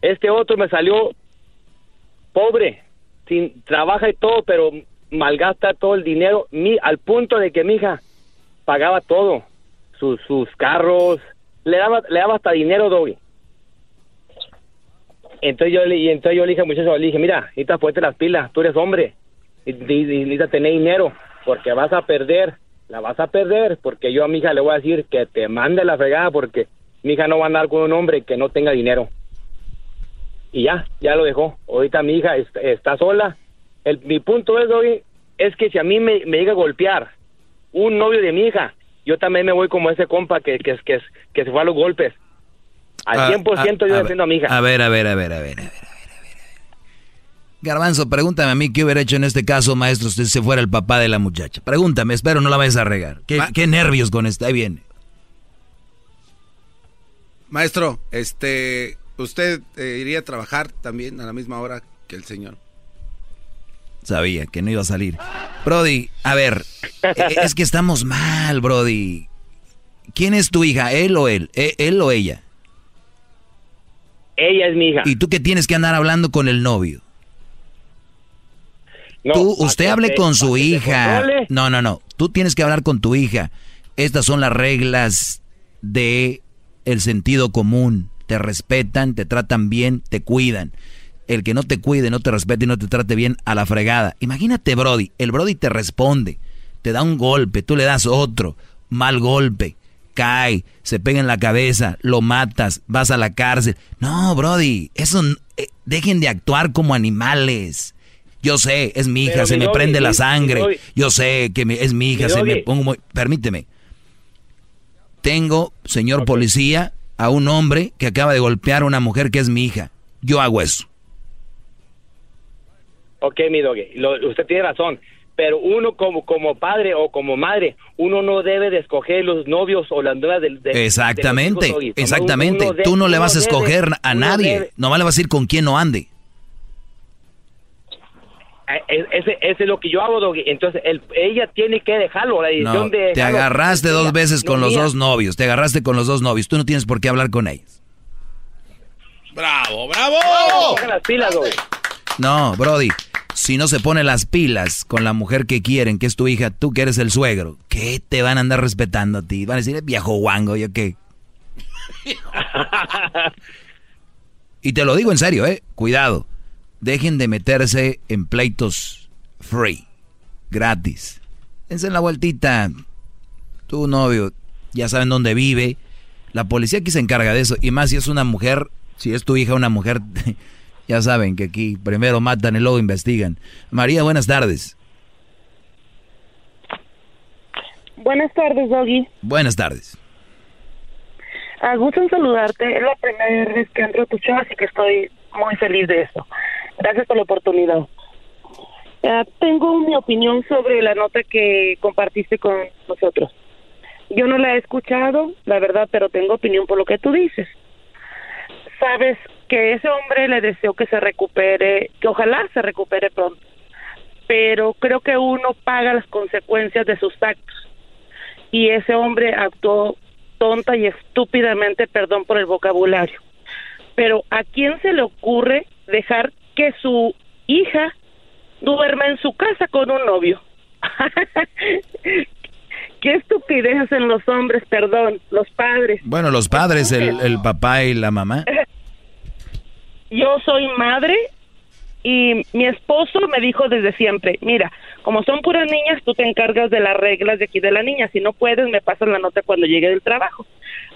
Este otro me salió pobre, sin trabaja y todo, pero malgasta todo el dinero, mi, al punto de que mi hija pagaba todo, sus, sus carros, le daba, le daba hasta dinero, Doggy. Entonces yo y entonces yo le dije muchacho, le dije, mira, necesitas ponerte las pilas, tú eres hombre, y, y- necesitas tener dinero, porque vas a perder, la vas a perder, porque yo a mi hija le voy a decir que te mande la fregada, porque mi hija no va a andar con un hombre que no tenga dinero. Y ya, ya lo dejó. Ahorita mi hija est- está sola. El, mi punto es, hoy es que si a mí me, me llega a golpear un novio de mi hija, yo también me voy como ese compa que, que, que, que se fue a los golpes. Al Ah, 100% ah, yo a ver, defiendo a mi hija. A ver, a ver, a ver, a ver, a ver, a ver, a ver. Garbanzo, pregúntame a mí qué hubiera hecho en este caso, maestro, si se fuera el papá de la muchacha. Pregúntame, espero no la vayas a regar. ¿Qué, qué nervios con esta? Ahí viene. Maestro, este, ¿usted eh, iría a trabajar también a la misma hora que el señor? Sabía que no iba a salir. Brody, a ver, e- es que estamos mal, Brody. ¿Quién es tu hija, él o él? ¿E- ¿Él o ella? Ella es mi hija. ¿Y tú qué tienes que andar hablando con el novio? No, tú, usted hable te- con su hija. No, no, no. Tú tienes que hablar con tu hija. Estas son las reglas de el sentido común. Te respetan, te tratan bien, te cuidan. El que no te cuide, no te respete y no te trate bien a la fregada. Imagínate, Brody. El Brody te responde, te da un golpe, tú le das otro, mal golpe, cae, se pega en la cabeza, lo matas, vas a la cárcel. No, Brody, eso eh, dejen de actuar como animales. Yo sé, es mi hija, Pero, se mi me doggy, prende la sangre. mi. Yo sé que me- es mi hija, Mi se me pongo muy... Permíteme. Tengo, señor policía, a un hombre que acaba de golpear a una mujer que es mi hija. Yo hago eso. Ok, mi doggy, lo- usted tiene razón. Pero uno como, como padre o como madre, uno no debe de escoger los novios o las nuevas del... de- Exactamente, de hijos, exactamente. Uno de- Tú no le vas a debe- escoger a nadie. debe- Nomás le vas a decir con quién no ande. Eh, Ese, ese es lo que yo hago, Doggy. Entonces, el- ella tiene que dejarlo, la decisión No, de... te agarraste dos veces no con los mía. dos novios. Te agarraste con los dos novios. Tú no tienes por qué hablar con ellos. ¡Bravo, bravo! Las pilas. No, Brody. Si no se pone las pilas con la mujer que quieren, que es tu hija, tú que eres el suegro, ¿qué te van a andar respetando a ti? Van a decir, "Eh, viejo guango, ¿yo qué? Y te lo digo en serio, ¿eh? Cuidado. Dejen de meterse en pleitos free, gratis. Dense la vueltita. Tu novio, ya saben dónde vive. La policía aquí se encarga de eso. Y más si es una mujer, si es tu hija una mujer, ya saben que aquí primero matan y luego investigan. María, buenas tardes. Buenas tardes, Doggy. Buenas tardes. A gusto en saludarte. Es la primera vez que entro a tu show, así que estoy muy feliz de eso. Gracias por la oportunidad. Ah, tengo mi opinión sobre la nota que compartiste con nosotros. Yo no la he escuchado, la verdad, pero tengo opinión por lo que tú dices. Sabes que ese hombre le deseo que se recupere, que ojalá se recupere pronto. Pero creo que uno paga las consecuencias de sus actos. Y ese hombre actuó tonta y estúpidamente, perdón por el vocabulario. Pero ¿a quién se le ocurre dejar que su hija duerma en su casa con un novio? Qué estupidez hacen los hombres, perdón, los padres. Bueno, los padres, el, el papá y la mamá. Yo soy madre y mi esposo me dijo desde siempre, mira, como son puras niñas, tú te encargas de las reglas de aquí de la niña, si no puedes me pasas la nota cuando llegue del trabajo.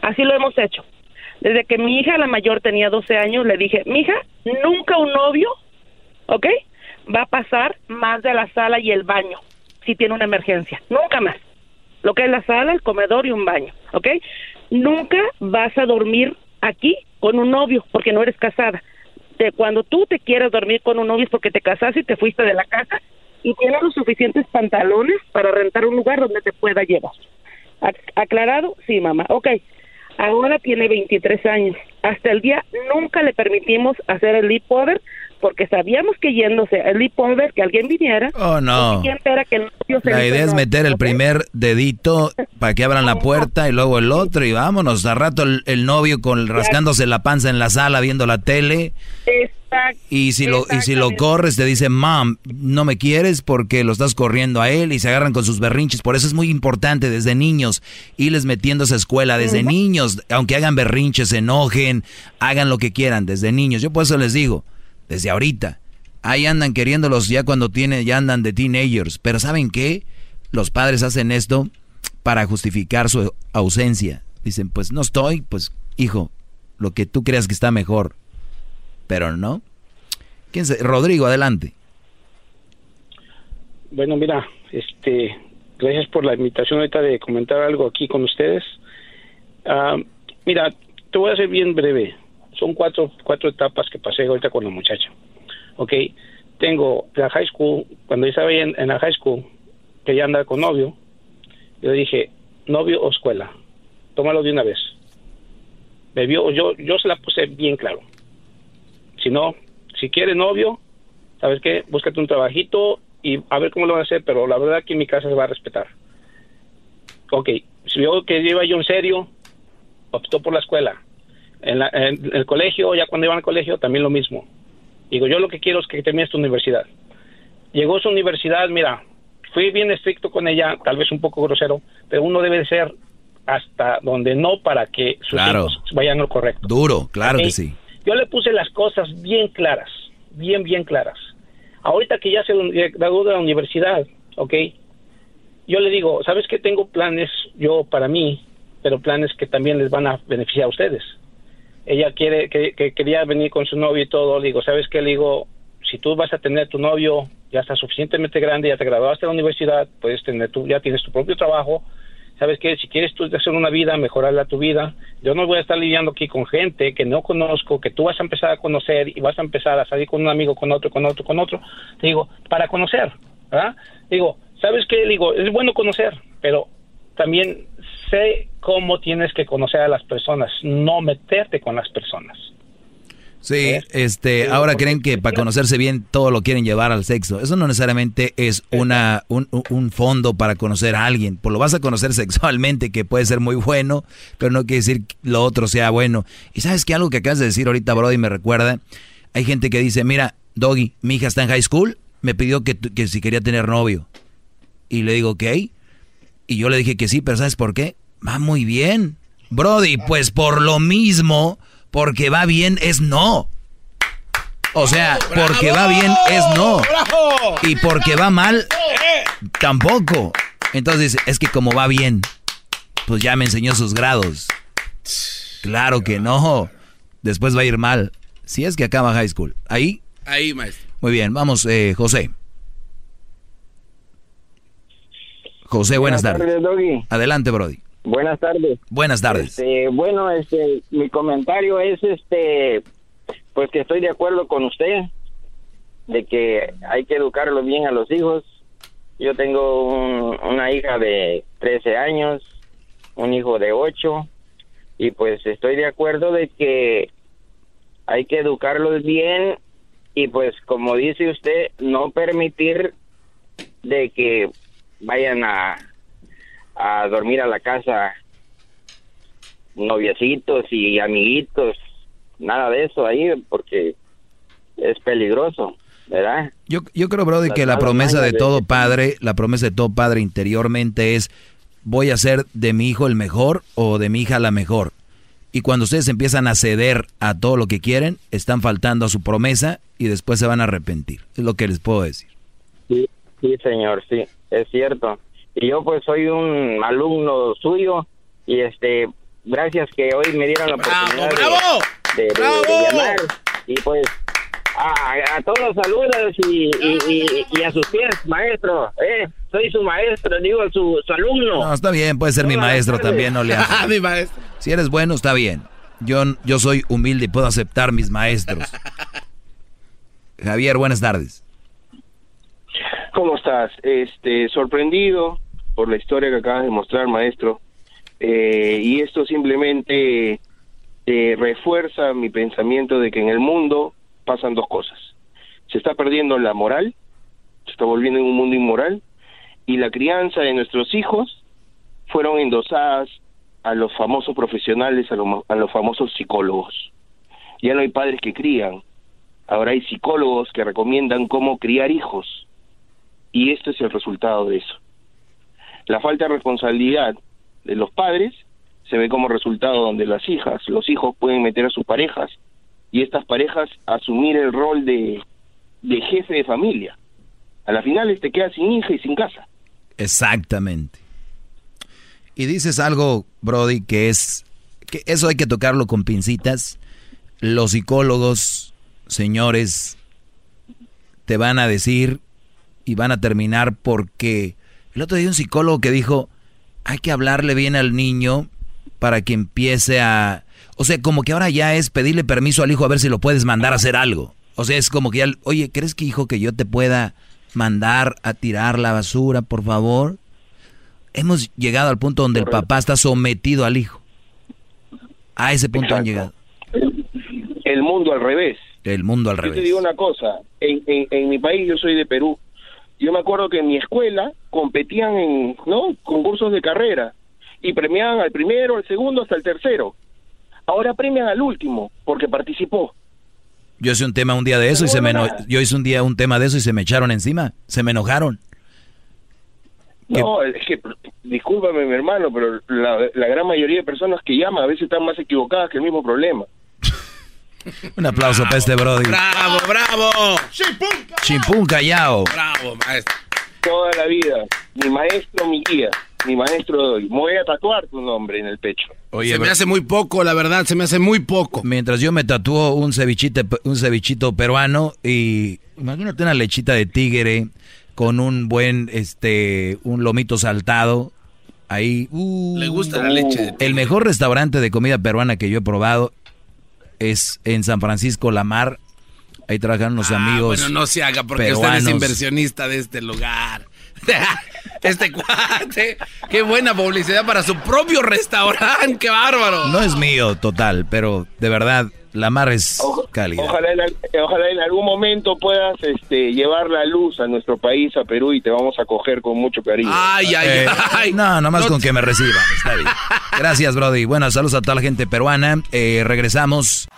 Así lo hemos hecho. Desde que mi hija, la mayor, tenía 12 años, le dije, mija, nunca un novio, ¿ok? Va a pasar más de la sala y el baño, si tiene una emergencia, nunca más. Lo que es la sala, el comedor y un baño, ¿ok? Nunca vas a dormir aquí con un novio porque no eres casada. De cuando tú te quieras dormir con un novio porque te casaste y te fuiste de la casa y tienes los suficientes pantalones para rentar un lugar donde te pueda llevar. Ac- ¿Aclarado? Sí, mamá. Ok. Ahora tiene 23 años. Hasta el día nunca le permitimos hacer el leapover porque sabíamos que yéndose al leapover, que alguien viniera. Oh, no. ¿Quién espera que el novio se La idea es meter el primer dedito para que abran la puerta y luego el otro y vámonos. A rato el, el novio con rascándose la panza en la sala viendo la tele Exacto. y si lo y si lo corres te dice, "Mom, no me quieres porque lo estás corriendo a él" y se agarran con sus berrinches. Por eso es muy importante desde niños irles metiendo a esa escuela desde niños, aunque hagan berrinches, se enojen, hagan lo que quieran desde niños. Yo por eso les digo, desde ahorita. Ahí andan queriéndolos ya cuando tienen, ya andan de teenagers. Pero ¿saben qué? Los padres hacen esto para justificar su ausencia. Dicen, pues no estoy, pues hijo, lo que tú creas que está mejor. Pero no. ¿Quién? Rodrigo, adelante. Bueno, mira, este, gracias por la invitación ahorita de comentar algo aquí con ustedes. Ah, mira, te voy a ser bien breve. Son cuatro, cuatro etapas que pasé ahorita con la muchacha. Ok, tengo la high school, cuando yo estaba en, en la high school, quería andar con novio. Yo dije, novio o escuela, tómalo de una vez. Me vio, yo, yo se la puse bien claro. Si no, si quiere novio, ¿sabes qué? Búscate un trabajito y a ver cómo lo van a hacer, pero la verdad que en mi casa se va a respetar. Ok, si vio que iba yo en serio, optó por la escuela. En, la- en el colegio, ya cuando iban al colegio, también lo mismo. Digo, yo lo que quiero es que termines tu universidad. Llegó a su universidad, mira, fui bien estricto con ella, tal vez un poco grosero, pero uno debe de ser hasta donde no para que sus Claro. hijos vayan lo correcto. Duro, claro que sí. Yo le puse las cosas bien claras, bien, bien claras. Ahorita que ya se graduó de la universidad, ¿ok? Yo le digo, ¿sabes qué? Tengo planes yo para mí, pero planes que también les van a beneficiar a ustedes. Ella quiere, que, que quería venir con su novio y todo. Digo, ¿sabes qué? Le digo, si tú vas a tener tu novio, ya estás suficientemente grande, ya te graduaste de la universidad, puedes tener tu, ya tienes tu propio trabajo. ¿Sabes qué? Si quieres tú hacer una vida, mejorarla tu vida, yo no voy a estar lidiando aquí con gente que no conozco, que tú vas a empezar a conocer y vas a empezar a salir con un amigo, con otro, con otro, con otro. Te digo, para conocer, ¿verdad? Digo, ¿sabes qué? Digo, es bueno conocer, pero también sé cómo tienes que conocer a las personas, no meterte con las personas. Sí, este, ahora creen que para conocerse bien todo lo quieren llevar al sexo. Eso no necesariamente es una un, un fondo para conocer a alguien. Pues lo vas a conocer sexualmente, que puede ser muy bueno, pero no quiere decir que lo otro sea bueno. Y sabes que algo que acabas de decir ahorita, Brody, me recuerda. Hay gente que dice, mira, Doggy, mi hija está en high school, me pidió que, que si quería tener novio. Y le digo, ok. Y yo le dije que sí, pero ¿sabes por qué? Va muy bien. Brody, pues por lo mismo porque va bien es no. O sea, porque va bien es no. Y porque va mal, tampoco. Entonces, es que como va bien, pues ya me enseñó sus grados. Claro que no. Después va a ir mal. Si es que acaba high school. Ahí. Ahí, maestro. Muy bien, vamos, eh, José. José, buenas, tardes. Adelante, Brody. Buenas tardes. Buenas tardes. Este, bueno, este, mi comentario es, este, pues que estoy de acuerdo con usted de que hay que educarlo bien a los hijos. Yo tengo una hija de 13 años, un hijo de 8, y pues estoy de acuerdo de que hay que educarlos bien y pues como dice usted, no permitir de que vayan a a dormir a la casa noviecitos y amiguitos, nada de eso ahí porque es peligroso, ¿verdad? Yo, yo creo, Brody, que la promesa de todo padre, la promesa de todo padre interiormente es voy a ser de mi hijo el mejor o de mi hija la mejor. Y cuando ustedes empiezan a ceder a todo lo que quieren, están faltando a su promesa y después se van a arrepentir. Es lo que les puedo decir. Sí, sí, señor, sí, es cierto y yo pues soy un alumno suyo y este gracias que hoy me dieron la oportunidad De, de, llamar y pues a, todos los saludos y, y, a sus pies, maestro, eh, soy su maestro, digo su, su alumno. No, está bien, puede ser mi maestro también, no le mi maestro. Si eres bueno, está bien. Yo, yo soy humilde y puedo aceptar mis maestros. Javier, buenas tardes. ¿Cómo estás? Este, sorprendido, por la historia que acabas de mostrar, maestro. Eh, y esto simplemente eh, refuerza mi pensamiento de que en el mundo pasan dos cosas. Se está perdiendo la moral, se está volviendo en un mundo inmoral, y la crianza de nuestros hijos fueron endosadas a los famosos profesionales, a, a los famosos psicólogos. Ya no hay padres que crían, ahora hay psicólogos que recomiendan cómo criar hijos. Y esto es el resultado de eso. La falta de responsabilidad de los padres se ve como resultado donde las hijas, los hijos pueden meter a sus parejas y estas parejas asumir el rol de, de jefe de familia. A la final te quedas sin hija y sin casa. Exactamente. Y dices algo, Brody, que es que eso hay que tocarlo con pincitas. Los psicólogos, señores, te van a decir y van a terminar porque el otro día un psicólogo que dijo, hay que hablarle bien al niño para que empiece a... O sea, como que ahora ya es pedirle permiso al hijo a ver si lo puedes mandar a hacer algo. O sea, es como que ya, oye, ¿crees que hijo que yo te pueda mandar a tirar la basura, por favor? Hemos llegado al punto donde el papá está sometido al hijo. A ese punto han llegado. El mundo al revés. El mundo al revés. Yo te digo una cosa, en, en mi país, yo soy de Perú, yo me acuerdo que en mi escuela competían en no concursos de carrera y premiaban al primero, al segundo, hasta el tercero. Ahora premian al último porque participó. Yo hice un tema un día de eso y se me yo hice un día un tema de eso y se me echaron encima, se me enojaron. No, es que discúlpame mi hermano, pero la, la gran mayoría de personas que llaman a veces están más equivocadas que el mismo problema. Un aplauso para este Brody. ¡Bravo, bravo! Chimpún callao. Bravo, maestro. Toda la vida, mi maestro, mi guía. mi maestro, me voy a tatuar tu nombre en el pecho. Oye, se me hace muy poco, la verdad, se me hace muy poco. Mientras yo me tatúo un cevichite, un cevichito peruano y imagínate una lechita de tigre con un buen, este, un lomito saltado. Ahí, uh, Le gusta la leche de El mejor restaurante de comida peruana que yo he probado es en San Francisco La Mar. Ahí trabajan unos Ah, amigos. bueno, no se haga porque usted es inversionista de este lugar. Este cuate, qué buena publicidad para su propio restaurante, qué bárbaro. No es mío, total, pero de verdad, La Mar es cálida. Ojalá en, al- ojalá en algún momento puedas este, llevar la luz a nuestro país, a Perú, y te vamos a coger con mucho cariño. Ay, ay, Eh, ay. No, nomás con que me reciban, está bien. Gracias, Brody. Bueno, saludos a toda la gente peruana. Eh, regresamos.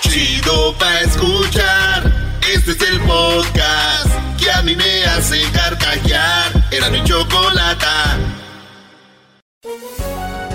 Chido pa' escuchar. Este es el podcast que a mí me hace carcajear. Era mi chocolata.